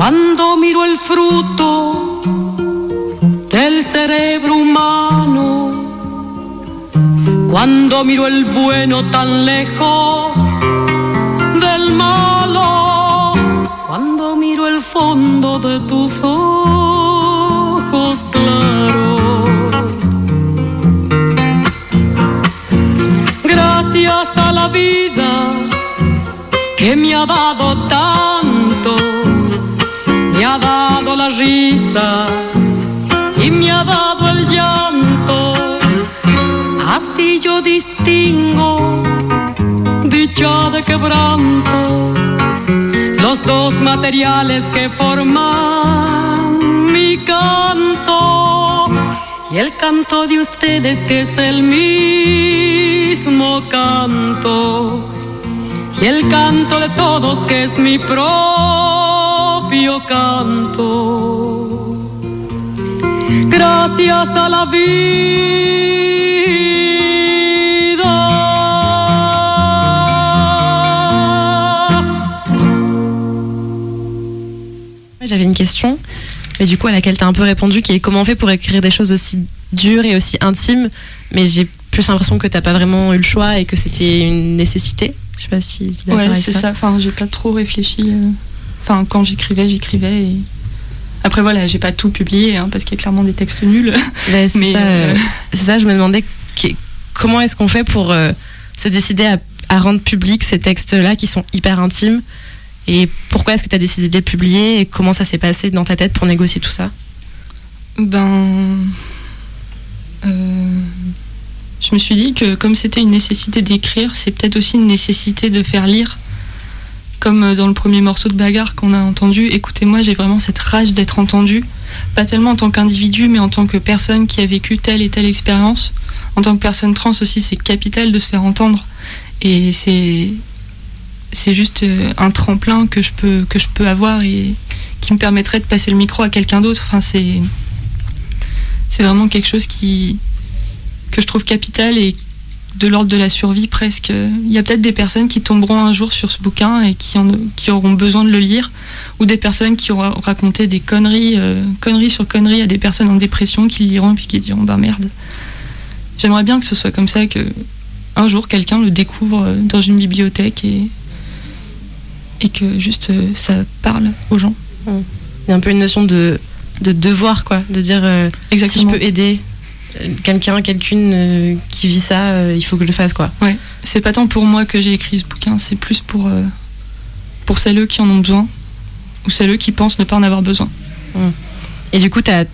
cuando miro el fruto del cerebro humano, cuando miro el bueno tan lejos del malo, cuando miro el fondo de tus ojos claros. Gracias a la vida que me ha dado tanto risa y me ha dado el llanto. Así yo distingo dicha de quebranto, los dos materiales que forman mi canto. Y el canto de ustedes que es el mismo canto. Y el canto de todos que es mi propio canto. Gracias a la vida. J'avais une question, mais du coup à laquelle tu as un peu répondu, qui est comment on fait pour écrire des choses aussi dures et aussi intimes, mais j'ai plus l'impression que t'as pas vraiment eu le choix et que c'était une nécessité. Je sais pas si Ouais, c'est ça. ça. Enfin, j'ai pas trop réfléchi. euh. Enfin, quand j'écrivais, j'écrivais. Et... Après, voilà, j'ai pas tout publié hein, parce qu'il y a clairement des textes nuls. Ouais, c'est Mais, ça, euh, euh, c'est ça, je me demandais comment est-ce qu'on fait pour euh, se décider à, à rendre public ces textes-là qui sont hyper intimes et pourquoi est-ce que tu as décidé de les publier et comment ça s'est passé dans ta tête pour négocier tout ça? Ben. euh, je me suis dit que comme c'était une nécessité d'écrire, c'est peut-être aussi une nécessité de faire lire. Comme euh, dans le premier morceau de bagarre qu'on a entendu, écoutez-moi, j'ai vraiment cette rage d'être entendu. Pas tellement en tant qu'individu, mais en tant que personne qui a vécu telle et telle expérience. En tant que personne trans aussi, c'est capital de se faire entendre. Et c'est. C'est juste euh, un tremplin que je peux, que je peux avoir et qui me permettrait de passer le micro à quelqu'un d'autre. C'est c'est vraiment quelque chose qui que je trouve capital et de l'ordre de la survie presque. Il y a peut-être des personnes qui tomberont un jour sur ce bouquin et qui, en- qui auront besoin de le lire, ou des personnes qui auront raconté des conneries, euh, conneries sur conneries à des personnes en dépression qui le liront et puis qui diront bah merde. J'aimerais bien que ce soit comme ça que un jour quelqu'un le découvre euh, dans une bibliothèque et et que juste euh, ça parle aux gens. Il y a un peu une notion de, de devoir, quoi, de dire euh, si je peux aider quelqu'un, quelqu'une euh, qui vit ça, euh, il faut que je le fasse, quoi. Ouais, c'est pas tant pour moi que j'ai écrit ce bouquin, c'est plus pour, euh, pour celles qui en ont besoin ou celles qui pensent ne pas en avoir besoin. Et du coup, t'as-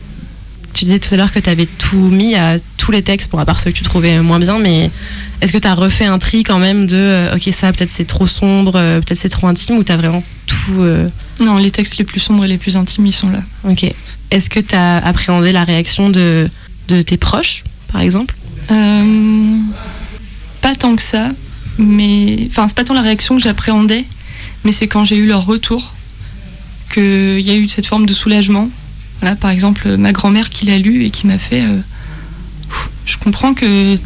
tu disais tout à l'heure que tu avais tout mis à tous les textes, pour à part ceux que tu trouvais moins bien, mais est-ce que tu as refait un tri quand même de euh, ok, ça peut-être c'est trop sombre, peut-être c'est trop intime, ou tu as vraiment tout. Non, les textes les plus sombres et les plus intimes, ils sont là. ok. Est-ce que tu as appréhendé la réaction de, de tes proches, par exemple Euh, pas tant que ça, mais. Enfin, c'est pas tant la réaction que j'appréhendais, mais c'est quand j'ai eu leur retour qu'il y a eu cette forme de soulagement. Voilà, par exemple, ma grand-mère qui l'a lu et qui m'a fait. euh, je comprends que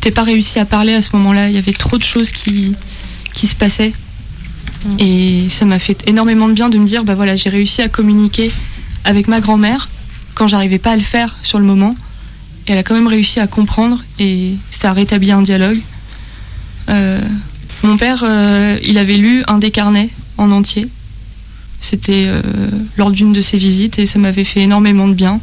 t'aies pas réussi à parler à ce moment-là, il y avait trop de choses qui, qui se passaient. Et ça m'a fait énormément de bien de me dire, bah voilà, j'ai réussi à communiquer avec ma grand-mère quand j'arrivais pas à le faire sur le moment. Elle a quand même réussi à comprendre et ça a rétabli un dialogue. Euh, mon père, euh, il avait lu un des carnets en entier. C'était euh, lors d'une de ses visites et ça m'avait fait énormément de bien.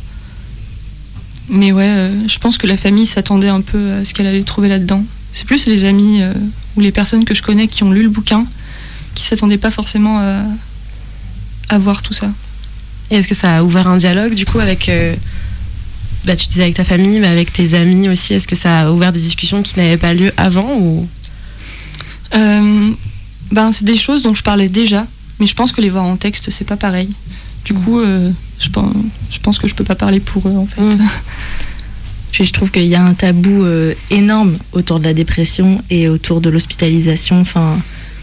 Mais ouais, je pense que la famille s'attendait un peu à ce qu'elle allait trouver là-dedans. C'est plus les amis ou les personnes que je connais qui ont lu le bouquin qui s'attendaient pas forcément à voir tout ça. Et est-ce que ça a ouvert un dialogue du coup avec. euh, bah, tu disais avec ta famille, mais avec tes amis aussi Est-ce que ça a ouvert des discussions qui n'avaient pas lieu avant ou... Euh, ben, c'est des choses dont je parlais déjà, mais je pense que les voir en texte, c'est pas pareil. Du coup, euh, je, pense, je pense que je peux pas parler pour eux en fait. Mm. Puis je trouve qu'il y a un tabou énorme autour de la dépression et autour de l'hospitalisation. Enfin,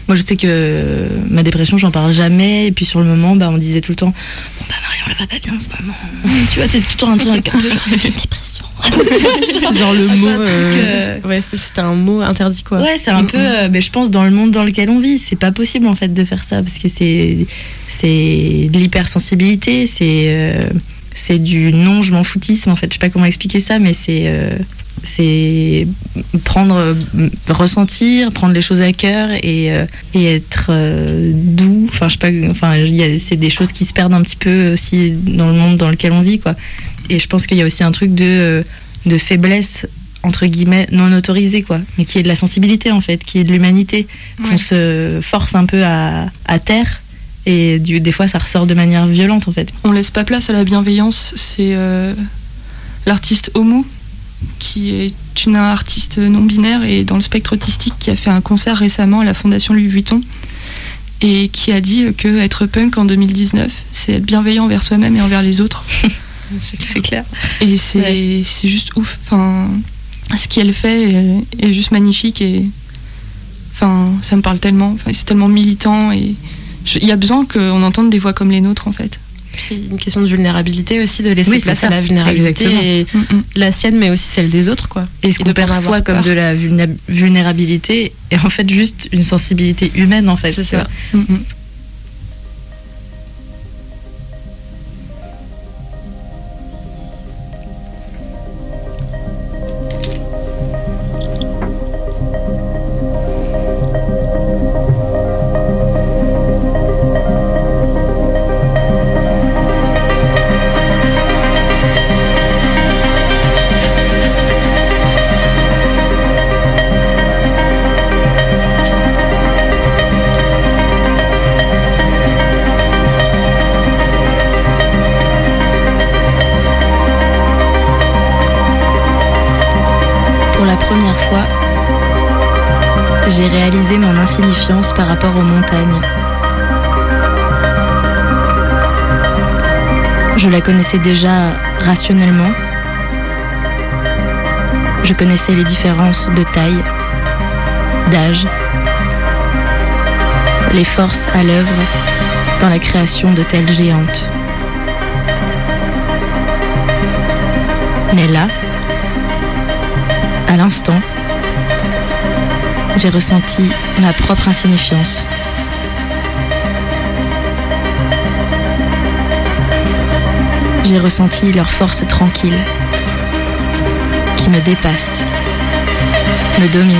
moi je sais que euh, ma dépression, j'en parle jamais. Et puis sur le moment, bah, on disait tout le temps Bon, bah Marion, elle va pas bien en ce moment. tu vois, t'es tout le temps un truc un peu genre, une dépression. C'est genre le mot. truc, euh, euh, Ouais, c'est- c'était un mot interdit quoi. Ouais, c'est un peu, euh, mais je pense dans le monde dans lequel on vit, c'est pas possible en fait de faire ça parce que c'est c'est de l'hypersensibilité, c'est c'est du non je m'en foutisme en fait. Je sais pas comment expliquer ça, mais c'est c'est prendre, ressentir, prendre les choses à cœur et, euh, et être euh, doux. Enfin, je sais pas, enfin, c'est des choses qui se perdent un petit peu aussi dans le monde dans lequel on vit, quoi. Et je pense qu'il y a aussi un truc de, euh, de faiblesse entre guillemets non autorisée, quoi, mais qui est de la sensibilité en fait, qui est de l'humanité, qu'on se force un peu à, à taire. Et du, des fois, ça ressort de manière violente en fait. On laisse pas place à la bienveillance. C'est euh, l'artiste Omu, qui est une artiste non binaire et dans le spectre autistique, qui a fait un concert récemment à la Fondation Louis Vuitton et qui a dit que être punk en 2019, c'est être bienveillant envers soi-même et envers les autres. C'est clair. Et c'est c'est juste ouf. Enfin, ce qu'elle fait est, est juste magnifique et enfin, ça me parle tellement. Enfin, c'est tellement militant et il y a besoin qu'on entende des voix comme les nôtres en fait. C'est une question de vulnérabilité aussi, de laisser Oui, place à la vulnérabilité et Mm, mm. la sienne, mais aussi celle des autres quoi. Et ce qu'on perçoit comme de la vulnérabilité est en fait juste une sensibilité humaine en fait. C'est ça. Mm, connaissais déjà rationnellement. Je connaissais les différences de taille, d'âge, les forces à l'œuvre dans la création de telles géantes. Mais là, à l'instant, j'ai ressenti ma propre insignifiance. J'ai ressenti leur force tranquille, qui me dépasse, me domine,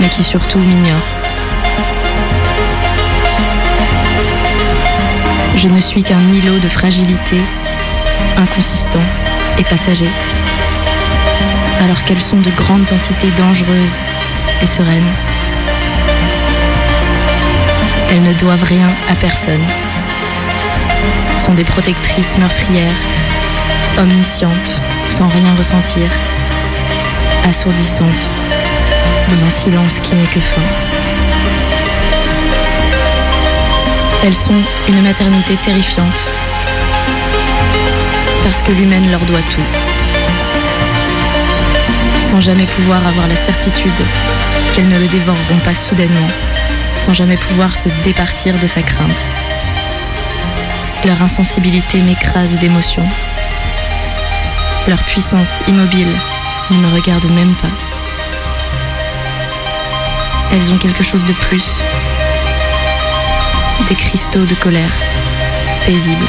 mais qui surtout m'ignore. Je ne suis qu'un îlot de fragilité, inconsistant et passager alors qu'elles sont de grandes entités dangereuses et sereines. Elles ne doivent rien à personne. Sont des protectrices meurtrières, omniscientes, sans rien ressentir, assourdissantes, dans un silence qui n'est que fin. Elles sont une maternité terrifiante, parce que l'humaine leur doit tout sans jamais pouvoir avoir la certitude qu'elles ne le dévoreront pas soudainement, sans jamais pouvoir se départir de sa crainte. Leur insensibilité m'écrase d'émotion. Leur puissance immobile ne me regarde même pas. Elles ont quelque chose de plus. Des cristaux de colère, paisibles.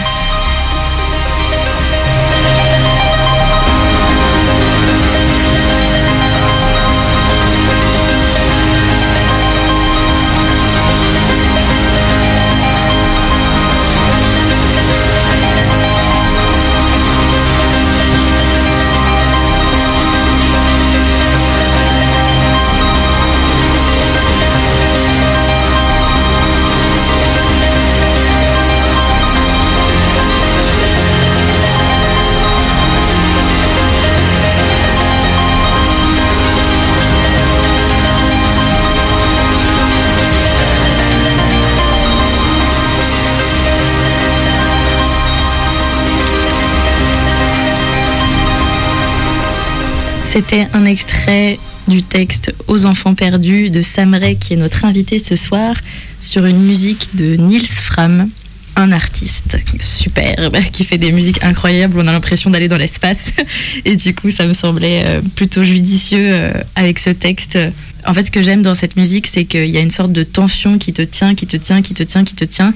C'était un extrait du texte Aux enfants perdus de Sam Ray, qui est notre invité ce soir, sur une musique de Niels Fram, un artiste super, qui fait des musiques incroyables. On a l'impression d'aller dans l'espace. Et du coup, ça me semblait euh, plutôt judicieux euh, avec ce texte. En fait, ce que j'aime dans cette musique, c'est qu'il y a une sorte de tension qui te tient, qui te tient, qui te tient, qui te tient.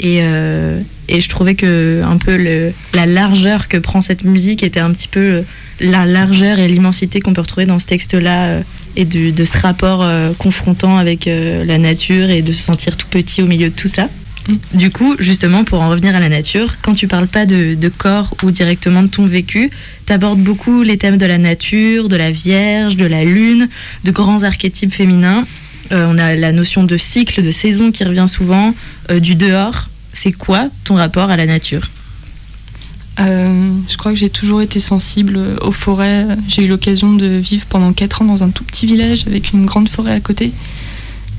Et, euh, et je trouvais que un peu le, la largeur que prend cette musique était un petit peu euh, la largeur et l'immensité qu'on peut retrouver dans ce texte-là euh, et de, de, ce rapport euh, confrontant avec la nature et de se sentir tout petit au milieu de tout ça. Mm. Du coup, justement, pour en revenir à la nature, quand tu parles pas de, de corps ou directement de ton vécu, tu abordes beaucoup les thèmes de la nature, de la Vierge, de la Lune, de grands archétypes féminins. Euh, on a la notion de cycle, de saison qui revient souvent, euh, du dehors. C'est quoi ton rapport à la nature? Euh, je crois que j'ai toujours été sensible aux forêts. J'ai eu l'occasion de vivre pendant 4 ans dans un tout petit village avec une grande forêt à côté.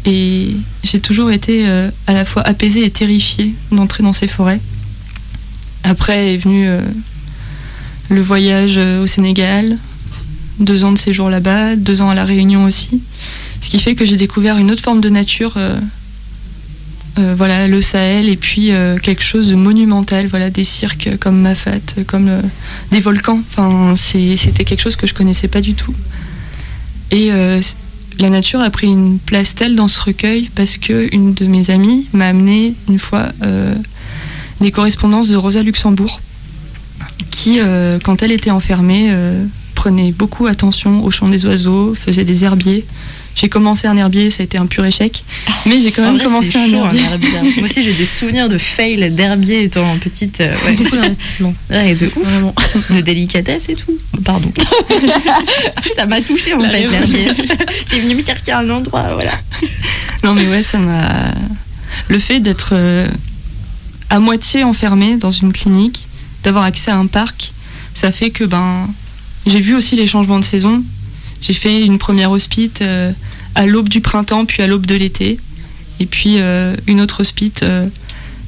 Et j'ai toujours été à la fois apaisée et terrifiée d'entrer dans ces forêts. Après est venu le voyage au Sénégal, deux ans de séjour là-bas, deux ans à La Réunion aussi. Ce qui fait que j'ai découvert une autre forme de nature, euh, euh, voilà, le Sahel, et puis euh, quelque chose de monumental, voilà, des cirques comme Mafat, comme des volcans. C'était quelque chose que je connaissais pas du tout. Et la nature a pris une place telle dans ce recueil parce que une de mes amies m'a amené une fois les correspondances de Rosa Luxembourg, qui, quand elle était enfermée, prenait beaucoup attention au chant des oiseaux, faisait des herbiers. J'ai commencé un herbier, ça a été un pur échec, mais j'ai quand même vrai, commencé un chaud, herbier. herbier. Moi aussi, j'ai des souvenirs de fail d'herbier étant petite. euh, ouais. Beaucoup d'investissement. Ouais, de ouf. Vraiment. De délicatesse et tout. Pardon. ça m'a touché en La fait, l'herbier. C'est venu me chercher un endroit, voilà. Non mais ouais, ça m'a... Le fait d'être euh, à moitié enfermé dans une clinique, d'avoir accès à un parc, ça fait que ben j'ai vu aussi les changements de saison. J'ai fait une première hospite euh, à l'aube du printemps, puis à l'aube de l'été, et puis euh, une autre hospite euh,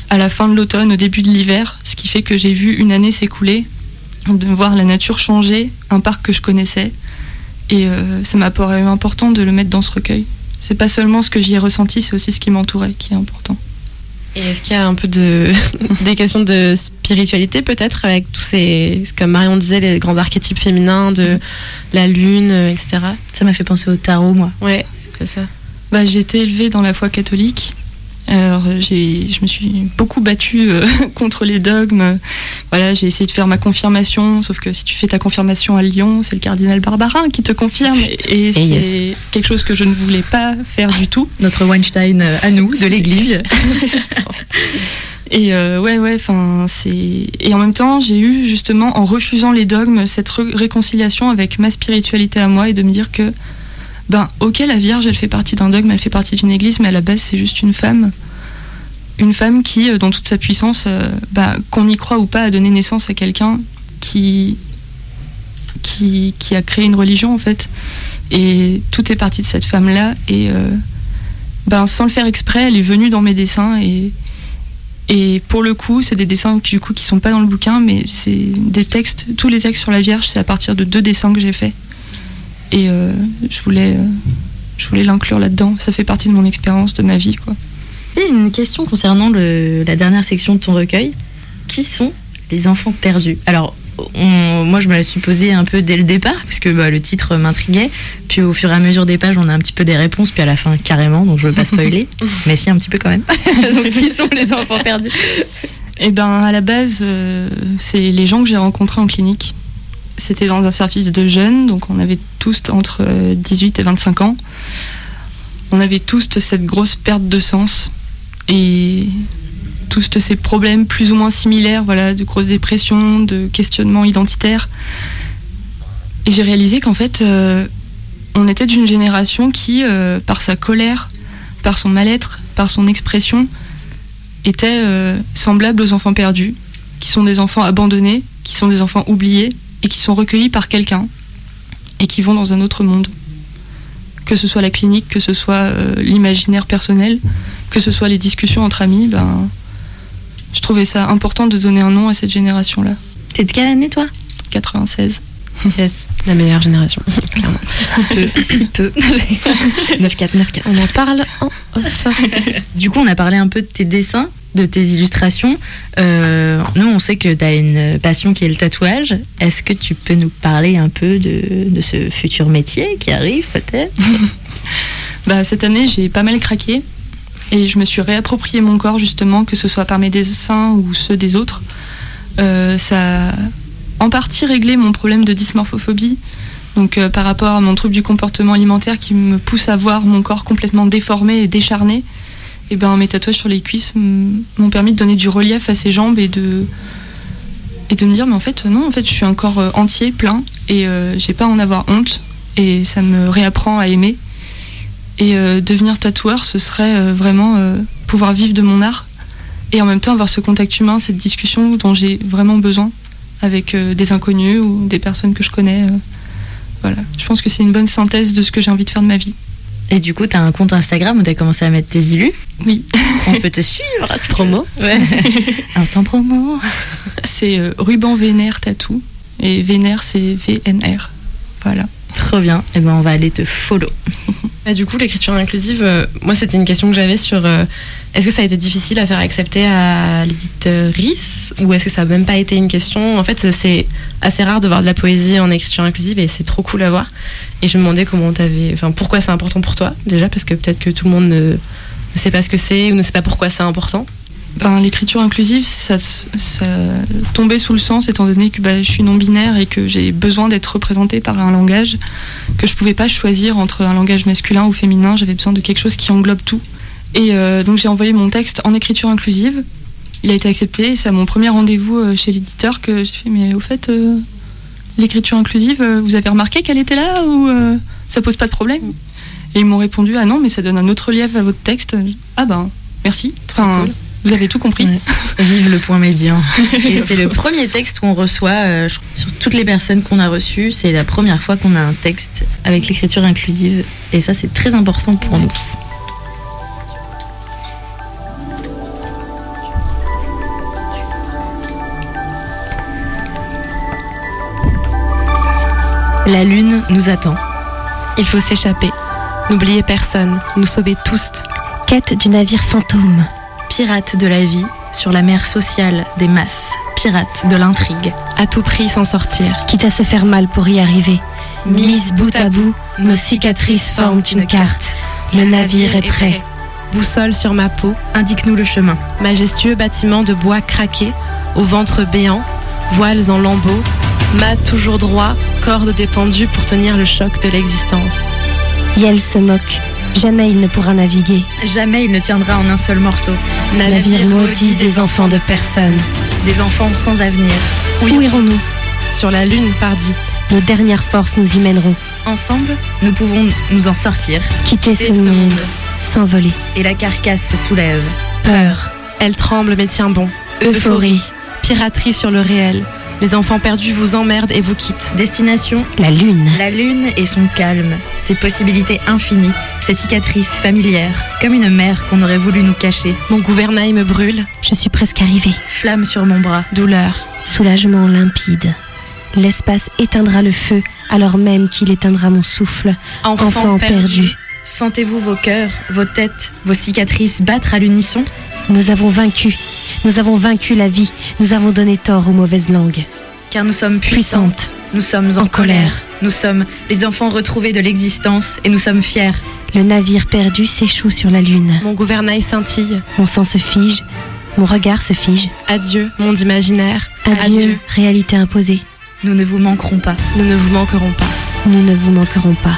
à la fin de l'automne, au début de l'hiver, ce qui fait que j'ai vu une année s'écouler, de voir la nature changer, un parc que je connaissais, et ça m'a paru important de le mettre dans ce recueil. C'est pas seulement ce que j'y ai ressenti, c'est aussi ce qui m'entourait qui est important. Et est-ce qu'il y a un peu de des questions de spiritualité peut-être avec tous ces comme Marion disait les grands archétypes féminins de la lune euh, etc. Ça m'a fait penser au tarot, moi. Ouais, c'est ça. Bah, j'ai été élevée dans la foi catholique. Alors, euh, je me suis beaucoup battue euh, contre les dogmes. Voilà, j'ai essayé de faire ma confirmation, sauf que si tu fais ta confirmation à Lyon, c'est le cardinal Barbarin qui te confirme, et, et c'est yes. quelque chose que je ne voulais pas faire du tout. Notre Weinstein euh, à nous, de l'église. Et euh, ouais, ouais, enfin, c'est. Et en même temps, j'ai eu justement, en refusant les dogmes, cette réconciliation avec ma spiritualité à moi et de me dire que, ben, ok, la Vierge, elle fait partie d'un dogme, elle fait partie d'une église, mais à la base, c'est juste une femme. Une femme qui, euh, dans toute sa puissance, euh, bah, qu'on y croit ou pas, a donné naissance à quelqu'un qui, qui, qui a créé une religion, en fait. Et tout est parti de cette femme-là. Et euh, ben, sans le faire exprès, elle est venue dans mes dessins et. Et pour le coup, c'est des dessins qui, du coup, qui sont pas dans le bouquin, mais c'est des textes. Tous les textes sur la Vierge, c'est à partir de deux dessins que j'ai faits. Et euh, je voulais, euh, je voulais l'inclure là-dedans. Ça fait partie de mon expérience, de ma vie, quoi. Et une question concernant le- la dernière section de ton recueil. Qui sont les enfants perdus? Alors, on- moi, je me la suis posée un peu dès le départ, parce que bah, le titre m'intriguait. Puis au fur et à mesure des pages, on a un petit peu des réponses, puis à la fin, carrément, donc je veux pas spoiler. mais si, un petit peu quand même. donc, qui sont les enfants perdus? Eh ben, à la base, euh, c'est les gens que j'ai rencontrés en clinique. C'était dans un service de jeunes, donc on avait tous entre euh, 18 et 25 ans. On avait tous cette grosse perte de sens et tous ces problèmes plus ou moins similaires, voilà, de grosses dépressions, de questionnements identitaires. Et j'ai réalisé qu'en fait, euh, on était d'une génération qui, euh, par sa colère, par son mal-être, par son expression, étaient euh, semblables aux enfants perdus, qui sont des enfants abandonnés, qui sont des enfants oubliés et qui sont recueillis par quelqu'un et qui vont dans un autre monde. Que ce soit la clinique, que ce soit euh, l'imaginaire personnel, que ce soit les discussions entre amis, ben, je trouvais ça important de donner un nom à cette génération-là. T'es de quelle année, toi? 96. Yes, la meilleure génération, clairement. Si peu. 9-4, 9-4. On en parle en off. Du coup, on a parlé un peu de tes dessins, de tes illustrations. Euh, nous, on sait que tu as une passion qui est le tatouage. Est-ce que tu peux nous parler un peu de, ce futur métier qui arrive peut-être? Bah, cette année, j'ai pas mal craqué et je me suis réapproprié mon corps justement, que ce soit par mes dessins ou ceux des autres. Euh, ça a en partie réglé mon problème de dysmorphophobie. Donc euh, par rapport à mon trouble du comportement alimentaire qui me pousse à voir mon corps complètement déformé et décharné, et ben mes tatouages sur les cuisses m'ont permis de donner du relief à ces jambes et de me dire mais en fait non en fait je suis un corps euh, entier plein et euh, j'ai pas à en avoir honte et ça me réapprend à aimer et euh, devenir tatoueur, ce serait euh, vraiment pouvoir vivre de mon art et en même temps avoir ce contact humain, cette discussion dont j'ai vraiment besoin avec des inconnus ou des personnes que je connais. voilà, je pense que c'est une bonne synthèse de ce que j'ai envie de faire de ma vie. Et du coup, tu as un compte Instagram où tu as commencé à mettre tes illus. Oui, On peut te suivre. Promo. Ouais. Instant promo. c'est euh, ruban vénère tatou et vénère c'est VNR. Voilà. Trop bien. Et ben, on va aller te follow. Bah, du coup, l'écriture inclusive, euh, moi, c'était une question que j'avais sur euh, est-ce que ça a été difficile à faire accepter à l'éditrice ou est-ce que ça n'a même pas été une question? En fait, c'est assez rare de voir de la poésie en écriture inclusive et c'est trop cool à voir. Et je me demandais comment t'avais, enfin, pourquoi c'est important pour toi déjà parce que peut-être que tout le monde ne sait pas ce que c'est ou ne sait pas pourquoi c'est important. Ben, l'écriture inclusive, ça, ça tombait sous le sens étant donné que ben, je suis non-binaire et que j'ai besoin d'être représentée par un langage que je pouvais pas choisir entre un langage masculin ou féminin. J'avais besoin de quelque chose qui englobe tout. Et euh, donc j'ai envoyé mon texte en écriture inclusive. Il a été accepté. et C'est à mon premier rendez-vous euh, chez l'éditeur que j'ai fait. Mais au fait, euh, l'écriture inclusive, vous avez remarqué qu'elle était là ou euh, ça pose pas de problème? Et ils m'ont répondu ah non, mais ça donne un autre relief à votre texte. Ah ben merci. Enfin, cool. Vous avez tout compris. Ouais. Vive le point médian. Et c'est le premier texte qu'on reçoit euh, je crois, sur toutes les personnes qu'on a reçues. C'est la première fois qu'on a un texte avec l'écriture inclusive. Et ça, c'est très important pour nous. La lune nous attend. Il faut s'échapper, n'oublier personne, nous sauver tous. Quête du navire fantôme. Pirate de la vie sur la mer sociale des masses. Pirate de l'intrigue. À tout prix s'en sortir. Quitte à se faire mal pour y arriver. Mise bout à bout, nos cicatrices forment une carte. Le navire est prêt. Boussole sur ma peau, Indique-nous le chemin. majestueux bâtiment de bois craqué, au ventre béant, voiles en lambeaux, mât toujours droit, corde dépendue pour tenir le choc de l'existence. Yel se moque. Jamais il ne pourra naviguer. Jamais il ne tiendra en un seul morceau. Navire maudit des enfants de personne. Des enfants sans avenir. Où irons-nous? Sur la lune, pardi, Nos dernières forces nous y mèneront. Ensemble, nous pouvons nous en sortir. Quitter ce Et ce monde. monde. S'envoler. Et la carcasse se soulève. Peur. elle tremble mais tient bon. Euphorie. Piraterie sur le réel. Les enfants perdus vous emmerdent et vous quittent. Destination La lune. La lune et son calme, ses possibilités infinies, ses cicatrices familières, comme une mère qu'on aurait voulu nous cacher. Mon gouvernail me brûle, Je suis presque arrivée. Flamme sur mon bras. douleur. Soulagement limpide. L'espace éteindra le feu alors même qu'il éteindra mon souffle. Enfant, Enfant perdu. Sentez-vous vos cœurs, vos têtes, vos cicatrices battre à l'unisson? Nous avons vaincu. Nous avons vaincu la vie. Nous avons donné tort aux mauvaises langues. Car nous sommes puissantes, Puissante, nous sommes en, En colère. colère. nous sommes les enfants retrouvés de l'existence et nous sommes fiers. le navire perdu s'échoue sur la lune. Mon gouvernail scintille. Mon sang se fige, mon regard se fige. Adieu, monde imaginaire. Adieu, réalité imposée. Nous ne vous manquerons pas. Nous ne vous manquerons pas. Nous ne vous manquerons pas.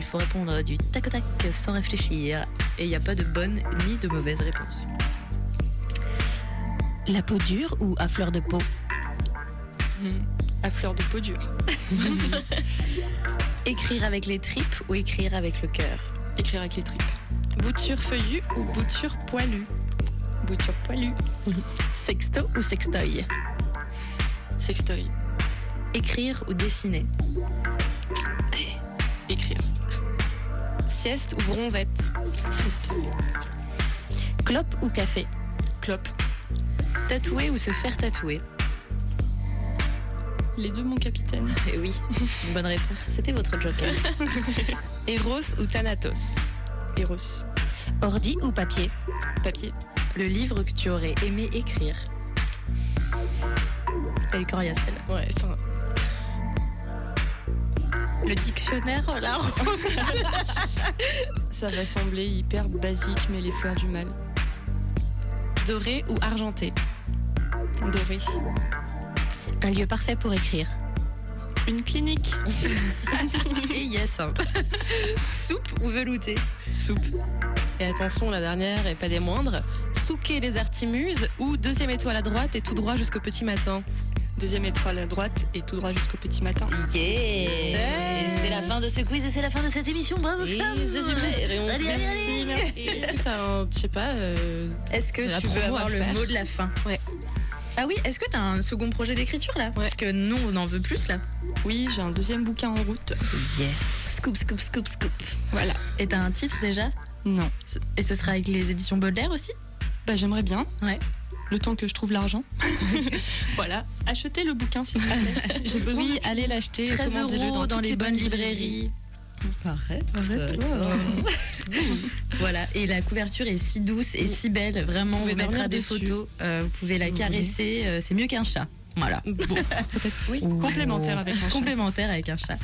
Il faut répondre du tac au tac sans réfléchir. Et il n'y a pas de bonne ni de mauvaise réponse. La peau dure ou à fleur de peau? Hmm. À fleur de peau dure. Écrire avec les tripes ou écrire avec le cœur? Écrire avec les tripes. Bouture feuillue ou bouture poilue? Bouture poilue. Sexto ou sextoy? Sextoy. Écrire ou dessiner? Écrire. Sieste ou bronzette Sieste. Clope ou café Clope. Tatouer ou se faire tatouer Les deux, mon capitaine. Eh oui, c'est une bonne réponse. C'était votre joker. Eros ou Thanatos Eros. Ordi ou papier Papier. Le livre que tu aurais aimé écrire Elle est coriace celle-là. Ouais, ça. Le dictionnaire, là. Ça va sembler hyper basique, mais les fleurs du mal. Doré ou argenté? Doré. Un lieu parfait pour écrire. Une clinique. Et yes. hein. Soupe ou velouté? Soupe. Et attention, la dernière et pas des moindres. Souquer les artimuses ou deuxième étoile à droite et tout droit jusqu'au petit matin. Deuxième étoile à droite et tout droit jusqu'au petit matin. Yeah C'est la fin de ce quiz et c'est la fin de cette émission. Bravo Sam. Et on Allez, allez, allez. Merci. Est-ce que t'as un, je sais pas, euh, Est-ce que tu veux avoir le mot de la fin Ouais. Ah oui, est-ce que t'as un second projet d'écriture là Parce que nous, on en veut plus là. Oui, j'ai un deuxième bouquin en route. Scoop, scoop, scoop, scoop. Voilà. Et t'as un titre déjà Non. Et ce sera avec les éditions Baudelaire aussi? Bah, j'aimerais bien. Ouais. Le temps que je trouve l'argent. voilà. Achetez le bouquin, s'il vous plaît. J'ai besoin. Oui, allez l'acheter. 13 commandez-le euros dans, toutes les bonnes librairies. Arrête. voilà, et la couverture est si douce et si belle. Vraiment, Vous on pouvez mettra des dessus. photos. euh, vous pouvez la vous caresser. euh, c'est mieux qu'un chat. Voilà. Bon, peut-être Oui, complémentaire avec un chat. Complémentaire avec un chat.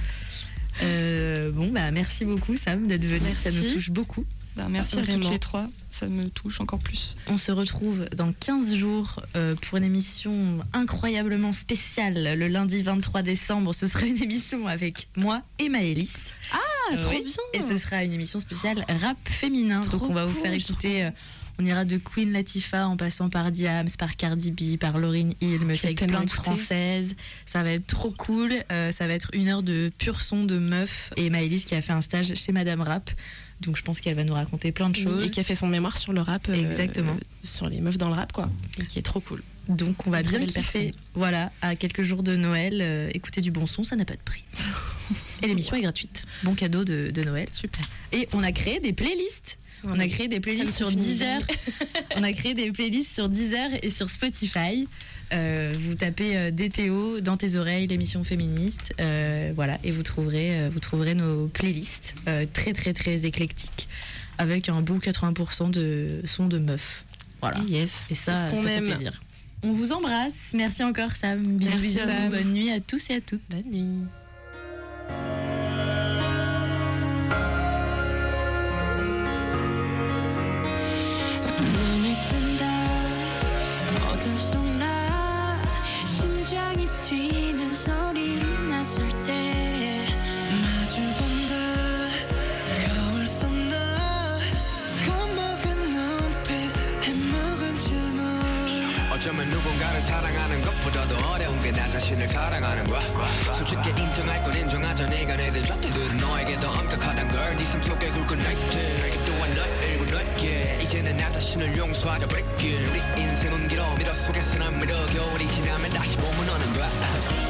Euh, bon, bah merci beaucoup Sam d'être venu. Ça nous touche beaucoup. Bah, merci à Vraiment. toutes les trois. Ça me touche encore plus. On se retrouve dans 15 jours euh, pour une émission incroyablement spéciale. Le lundi 23 décembre, ce sera une émission avec moi et Maëlys. Ah, trop Oui. bien. Et ce sera une émission spéciale rap féminin. Trop Donc on va vous faire écouter. euh, on ira de Queen Latifah en passant par Diams, par Cardi B, par Lauryn Hill, mais avec plein de françaises. Ça va être trop cool. Euh, ça va être une heure de pur son de meuf. Et Maëlys qui a fait un stage chez Madame Rap. Donc je pense qu'elle va nous raconter plein de choses. Et qui a fait son mémoire sur le rap. euh, Exactement. euh, sur les meufs dans le rap, quoi. Et qui est trop cool. Donc on va bien kiffer. Voilà, à quelques jours de Noël, euh, écouter du bon son, ça n'a pas de prix. Et l'émission est gratuite. Bon cadeau de, de Noël. Super. Et on a créé des playlists. On a créé des playlists sur Deezer. on a créé des playlists sur Deezer et sur Spotify. Euh, vous tapez euh, DTO dans tes oreilles, l'émission féministe. euh, voilà, et vous trouverez, vous trouverez nos playlists très très très éclectiques avec un bon 80% de sons de meufs. Voilà. Yes. Et ça, ça fait plaisir. On vous embrasse. Merci encore, Sam. Bisous, Merci, bisous. Sam. Bonne nuit à tous et à toutes. Bonne nuit. 누군가를 사랑하는 것보다도 어려운 게 나 자신을 사랑하는 거야. 솔직히 인정할 건 인정하자. 네가 내든 잣대들은 너에게 더 엄격하단 걸네 삶 속에 굵은 나이트 또한 너 일부 넓게 이제는 나 자신을 용서하자. Break it. 우리 인생은 길어. 미러 속에서 난 미러 겨울이 지나면 다시 봄은 오는 거야